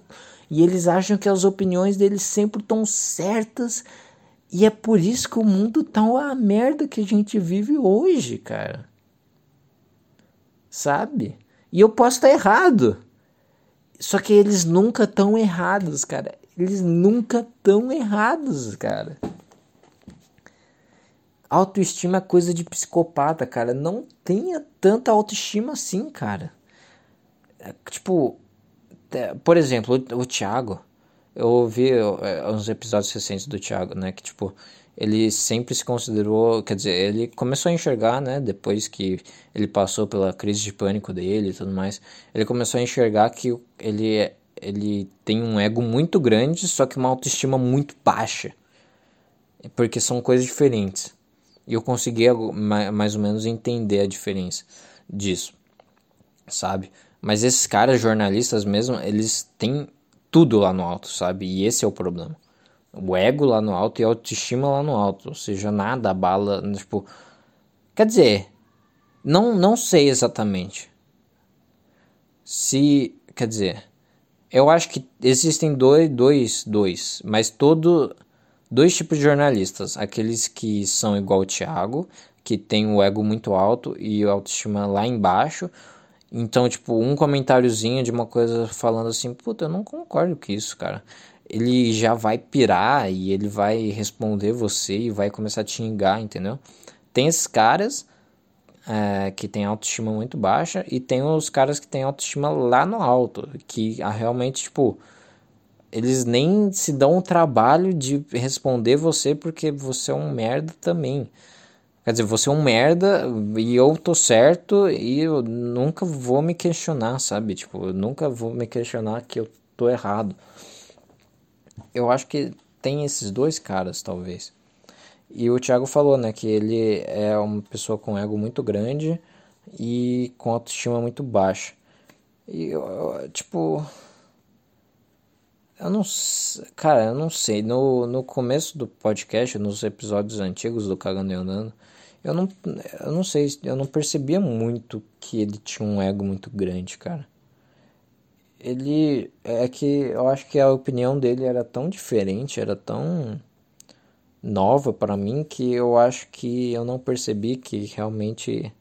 S1: e eles acham que as opiniões deles sempre estão certas e é por isso que o mundo tá uma merda que a gente vive hoje, cara. Sabe? E eu posso estar errado. Só que eles nunca tão errados, cara. Eles nunca tão errados, cara. Autoestima é coisa de psicopata, cara. Não tenha tanta autoestima assim, cara. É, tipo, por exemplo, o, o Thiago eu ouvi é, uns episódios recentes do Thiago, né? Que, tipo, ele sempre se considerou, quer dizer, ele começou a enxergar, né, depois que ele passou pela crise de pânico dele e tudo mais, ele começou a enxergar que ele, ele tem um ego muito grande, só que uma autoestima muito baixa, porque são coisas diferentes. E eu consegui mais ou menos entender a diferença disso, sabe? Mas esses caras jornalistas mesmo, eles têm tudo lá no alto, sabe? E esse é o problema. O ego lá no alto e a autoestima lá no alto. Ou seja, nada abala. Tipo. Quer dizer, não, não sei exatamente. Se. Quer dizer. Eu acho que existem dois, dois, dois, mas todo dois tipos de jornalistas, aqueles que são igual o Thiago, que tem o ego muito alto e a autoestima lá embaixo, então, tipo, um comentáriozinho de uma coisa falando assim, puta, eu não concordo com isso, cara. Ele já vai pirar e ele vai responder você e vai começar a te xingar, entendeu? Tem esses caras é, que tem autoestima muito baixa e tem os caras que tem autoestima lá no alto, que ah, realmente, tipo, eles nem se dão o trabalho de responder você porque você é um merda também. Quer dizer, você é um merda e eu tô certo e eu nunca vou me questionar, sabe? Tipo, eu nunca vou me questionar que eu tô errado. Eu acho que tem esses dois caras, talvez. E o Thiago falou, né, que ele é uma pessoa com ego muito grande e com autoestima muito baixa. E, eu, tipo. Eu não. Cara, eu não sei. No, no começo do podcast, nos episódios antigos do Cagando e Andando eu não, eu não sei, eu não percebia muito que ele tinha um ego muito grande, cara. Ele é que eu acho que a opinião dele era tão diferente, era tão nova para mim que eu acho que eu não percebi que realmente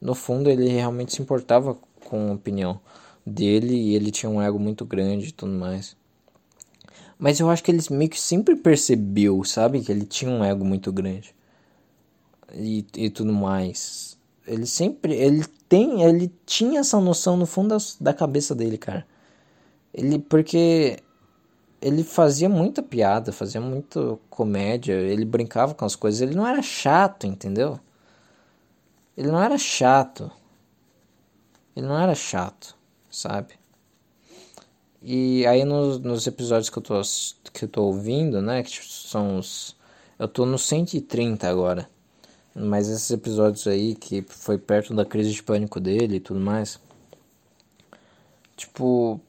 S1: no fundo ele realmente se importava com a opinião dele e ele tinha um ego muito grande e tudo mais. Mas eu acho que ele meio que sempre percebeu, sabe, que ele tinha um ego muito grande e, e tudo mais. Ele sempre. Ele tem. Ele tinha essa noção no fundo da, da cabeça dele, cara. Ele. Porque. Ele fazia muita piada, fazia muita comédia, ele brincava com as coisas, ele não era chato, entendeu? Ele não era chato. Ele não era chato, sabe? E aí nos, nos episódios que eu, tô, que eu tô ouvindo, né? Que são os. Eu tô no 130 agora. Mas esses episódios aí, que foi perto da crise de pânico dele e tudo mais. Tipo.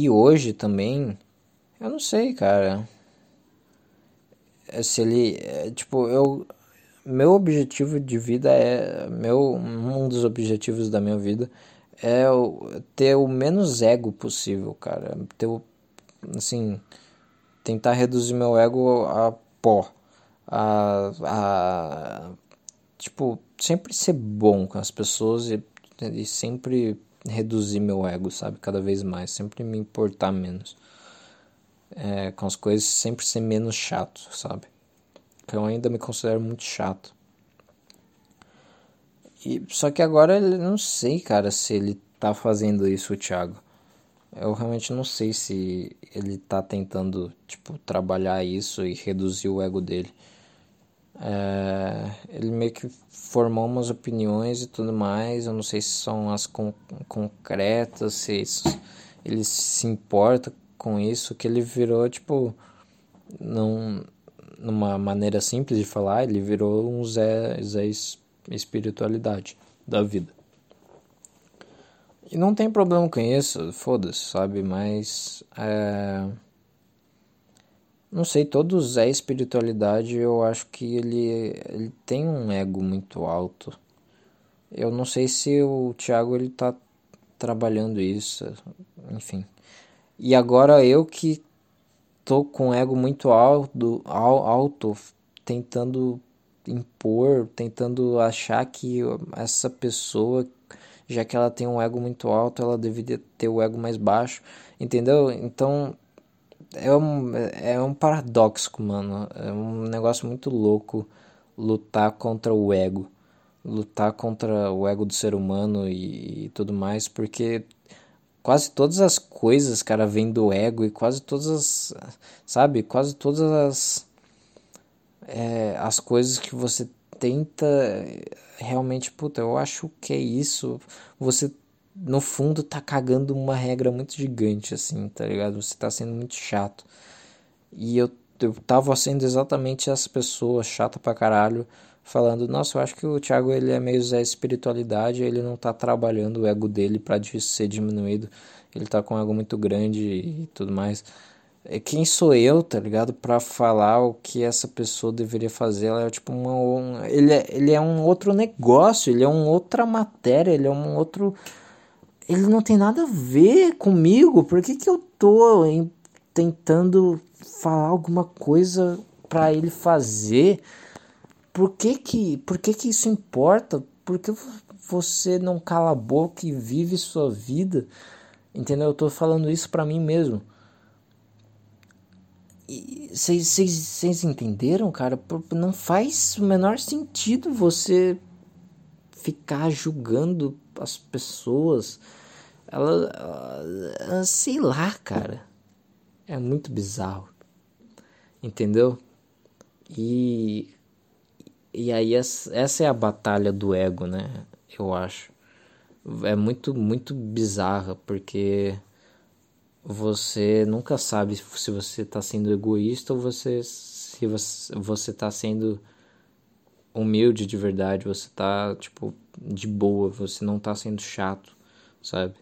S1: E hoje também, eu não sei, cara. É, se ele, é, tipo, eu meu objetivo de vida é meu um dos objetivos da minha vida é ter o menos ego possível, cara. Ter o, assim, tentar reduzir meu ego a pó. A, a tipo, sempre ser bom com as pessoas e, e sempre reduzir meu ego, sabe? Cada vez mais, sempre me importar menos. É, com as coisas, sempre ser menos chato, sabe? Eu ainda me considero muito chato. E, só que agora eu não sei, cara, se ele tá fazendo isso, o Thiago. Eu realmente não sei se ele tá tentando, tipo, trabalhar isso e reduzir o ego dele. É, ele meio que formou umas opiniões e tudo mais. Eu não sei se são as con concretas, se isso, ele se importa com isso, que ele virou, tipo, não, numa maneira simples de falar, ele virou um Zé, Zé espiritualidade da vida. E não tem problema com isso, foda-se, sabe? Mas. É... Não sei, todo Zé Espiritualidade eu acho que ele, ele tem um ego muito alto. Eu não sei se o Thiago ele tá trabalhando isso, enfim. E agora eu que tô com ego muito alto, alto tentando impor, tentando achar que essa pessoa já que ela tem um ego muito alto, ela deveria ter o ego mais baixo, entendeu? Então é um, é um paradoxo, mano. É um negócio muito louco lutar contra o ego, lutar contra o ego do ser humano e, e tudo mais, porque quase todas as coisas, cara, vêm do ego e quase todas as, sabe, quase todas as é, as coisas que você tenta realmente, puta, eu acho que é isso. Você, no fundo, tá cagando uma regra muito gigante, assim, tá ligado? Você tá sendo muito chato. E eu, eu tava sendo exatamente essa pessoa chata pra caralho, falando, nossa, eu acho que o Thiago ele é meio Zé Espiritualidade, ele não tá trabalhando o ego dele pra ser diminuído. Ele tá com um ego muito grande e tudo mais. É, quem sou eu, tá ligado? Para falar o que essa pessoa deveria fazer. Ela é tipo uma, um, ele, é, ele é um outro negócio, ele é uma outra matéria, ele é um outro. Ele não tem nada a ver comigo. Por que, que eu tô em, tentando falar alguma coisa para ele fazer? Por que que, por que que isso importa? Por que você não cala a boca e vive sua vida? Entendeu? Eu tô falando isso para mim mesmo. Vocês entenderam, cara? Não faz o menor sentido você ficar julgando as pessoas. Ela, sei lá, cara. É muito bizarro. Entendeu? E e aí essa é a batalha do ego, né? Eu acho. É muito muito bizarra porque você nunca sabe se você está sendo egoísta ou você se você está sendo humilde de verdade, você está tipo de boa, você não está sendo chato, sabe?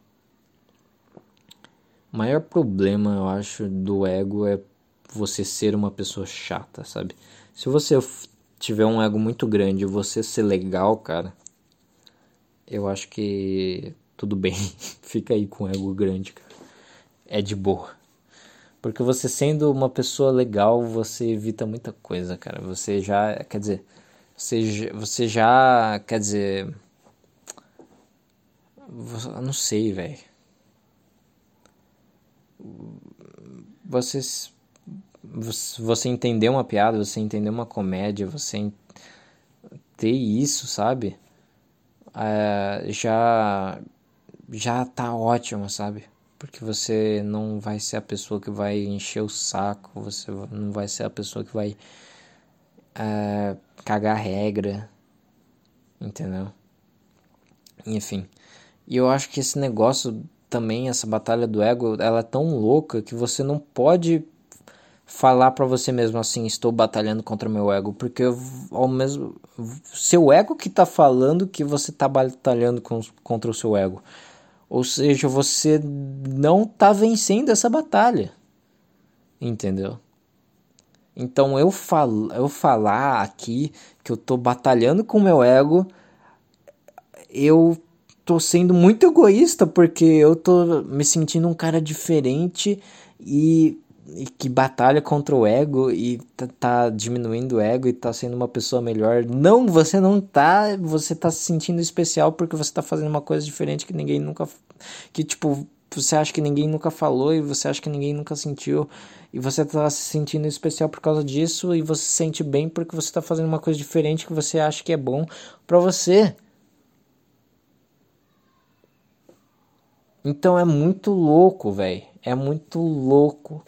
S1: O maior problema, eu acho, do ego é você ser uma pessoa chata, sabe? Se você tiver um ego muito grande e você ser legal, cara, eu acho que tudo bem. Fica aí com ego grande, cara é de boa. Porque você sendo uma pessoa legal, você evita muita coisa, cara. Você já, quer dizer, você, você já, quer dizer, não sei, velho. Você, você entender uma piada, você entender uma comédia, você ter isso, sabe? É, já já tá ótimo, sabe? porque você não vai ser a pessoa que vai encher o saco, você não vai ser a pessoa que vai uh, cagar regra, entendeu? Enfim, e eu acho que esse negócio também, essa batalha do ego, ela é tão louca que você não pode falar para você mesmo assim, estou batalhando contra meu ego, porque ao mesmo seu ego que tá falando que você tá batalhando com, contra o seu ego Ou seja, você não está vencendo essa batalha. Entendeu? Então eu, fal eu falar aqui que eu tô batalhando com o meu ego, eu tô sendo muito egoísta porque eu tô me sentindo um cara diferente e, e que batalha contra o ego e tá, tá, diminuindo o ego e tá sendo uma pessoa melhor. Não, você não tá, você tá se sentindo especial porque você tá fazendo uma coisa diferente que ninguém nunca que tipo você acha que ninguém nunca falou e você acha que ninguém nunca sentiu e você está se sentindo especial por causa disso e você se sente bem porque você está fazendo uma coisa diferente que você acha que é bom para você. Então é muito louco, velho. É muito louco.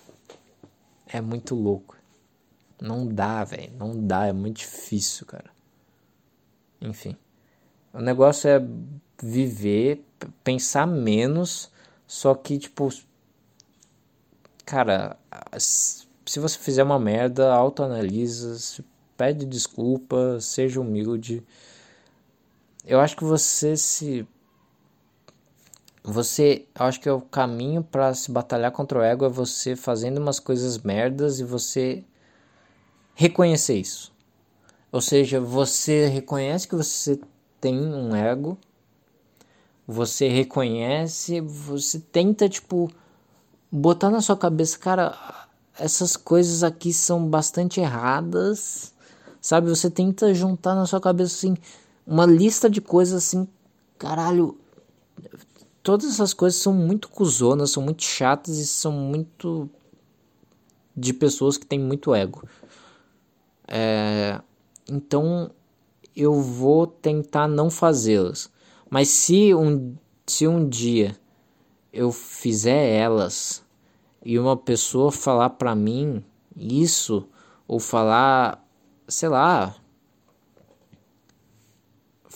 S1: É muito louco. Não dá, velho. Não dá. É muito difícil, cara. Enfim. O negócio é viver, pensar menos só que, tipo, cara, se você fizer uma merda, autoanalisa, pede desculpa, seja humilde. Eu acho que você se você, acho que é o caminho para se batalhar contra o ego é você fazendo umas coisas merdas e você reconhecer isso. Ou seja, você reconhece que você tem um ego você reconhece, você tenta, tipo, botar na sua cabeça, cara, essas coisas aqui são bastante erradas, sabe? Você tenta juntar na sua cabeça, assim, uma lista de coisas, assim, caralho, todas essas coisas são muito cuzonas, são muito chatas e são muito de pessoas que têm muito ego. É, então eu vou tentar não fazê-las. Mas se um, se um dia eu fizer elas e uma pessoa falar para mim isso, ou falar, sei lá,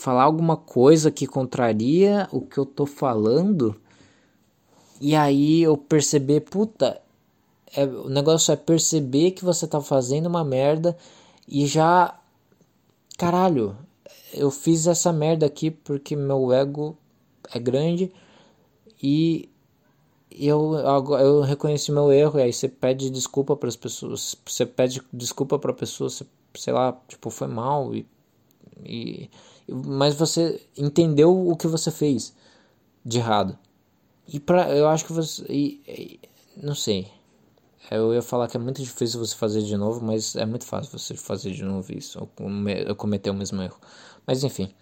S1: falar alguma coisa que contraria o que eu tô falando, e aí eu perceber, puta, é, o negócio é perceber que você tá fazendo uma merda e já. Caralho, eu fiz essa merda aqui porque meu ego é grande e eu eu reconheci meu erro e aí você pede desculpa para as pessoas, você pede desculpa para a pessoa, você, sei lá, tipo foi mal e, e mas você entendeu o que você fez de errado. E para eu acho que você e, e, não sei. Eu ia falar que é muito difícil você fazer de novo, mas é muito fácil você fazer de novo isso, ou cometer o mesmo erro. Mas enfim.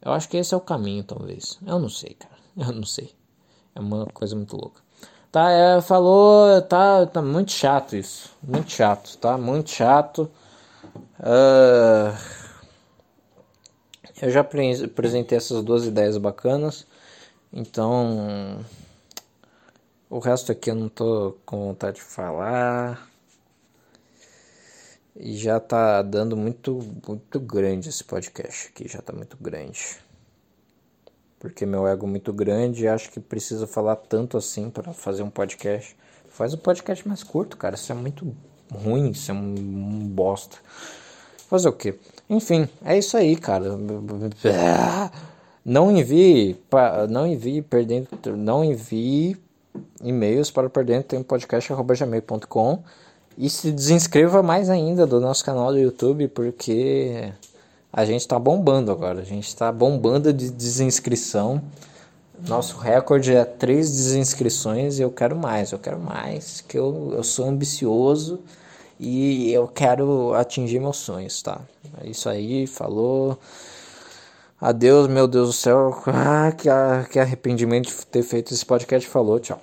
S1: Eu acho que esse é o caminho, talvez. Eu não sei, cara. Eu não sei. É uma coisa muito louca. Tá, é, falou, tá, tá muito chato isso. Muito chato, tá? Muito chato. Uh, eu já apresentei essas duas ideias bacanas. Então, o resto aqui eu não tô com vontade de falar. E já tá dando muito, muito grande esse podcast aqui, já tá muito grande. Porque meu ego é muito grande e acho que precisa falar tanto assim para fazer um podcast. Faz um podcast mais curto, cara. Isso é muito ruim, isso é um, um bosta. Fazer o quê? Enfim, é isso aí, cara. Não envie, não envie perdendo, não envie e-mails para perdendo tempo podcast@gmail.com e se desinscreva mais ainda do nosso canal do YouTube, porque a gente está bombando agora. A gente está bombando de desinscrição. Nosso recorde é três desinscrições e eu quero mais, eu quero mais, que eu, eu sou ambicioso e eu quero atingir meus sonhos, tá? É isso aí, falou. Adeus, meu Deus do céu. Ah, que, que arrependimento de ter feito esse podcast. Falou, tchau.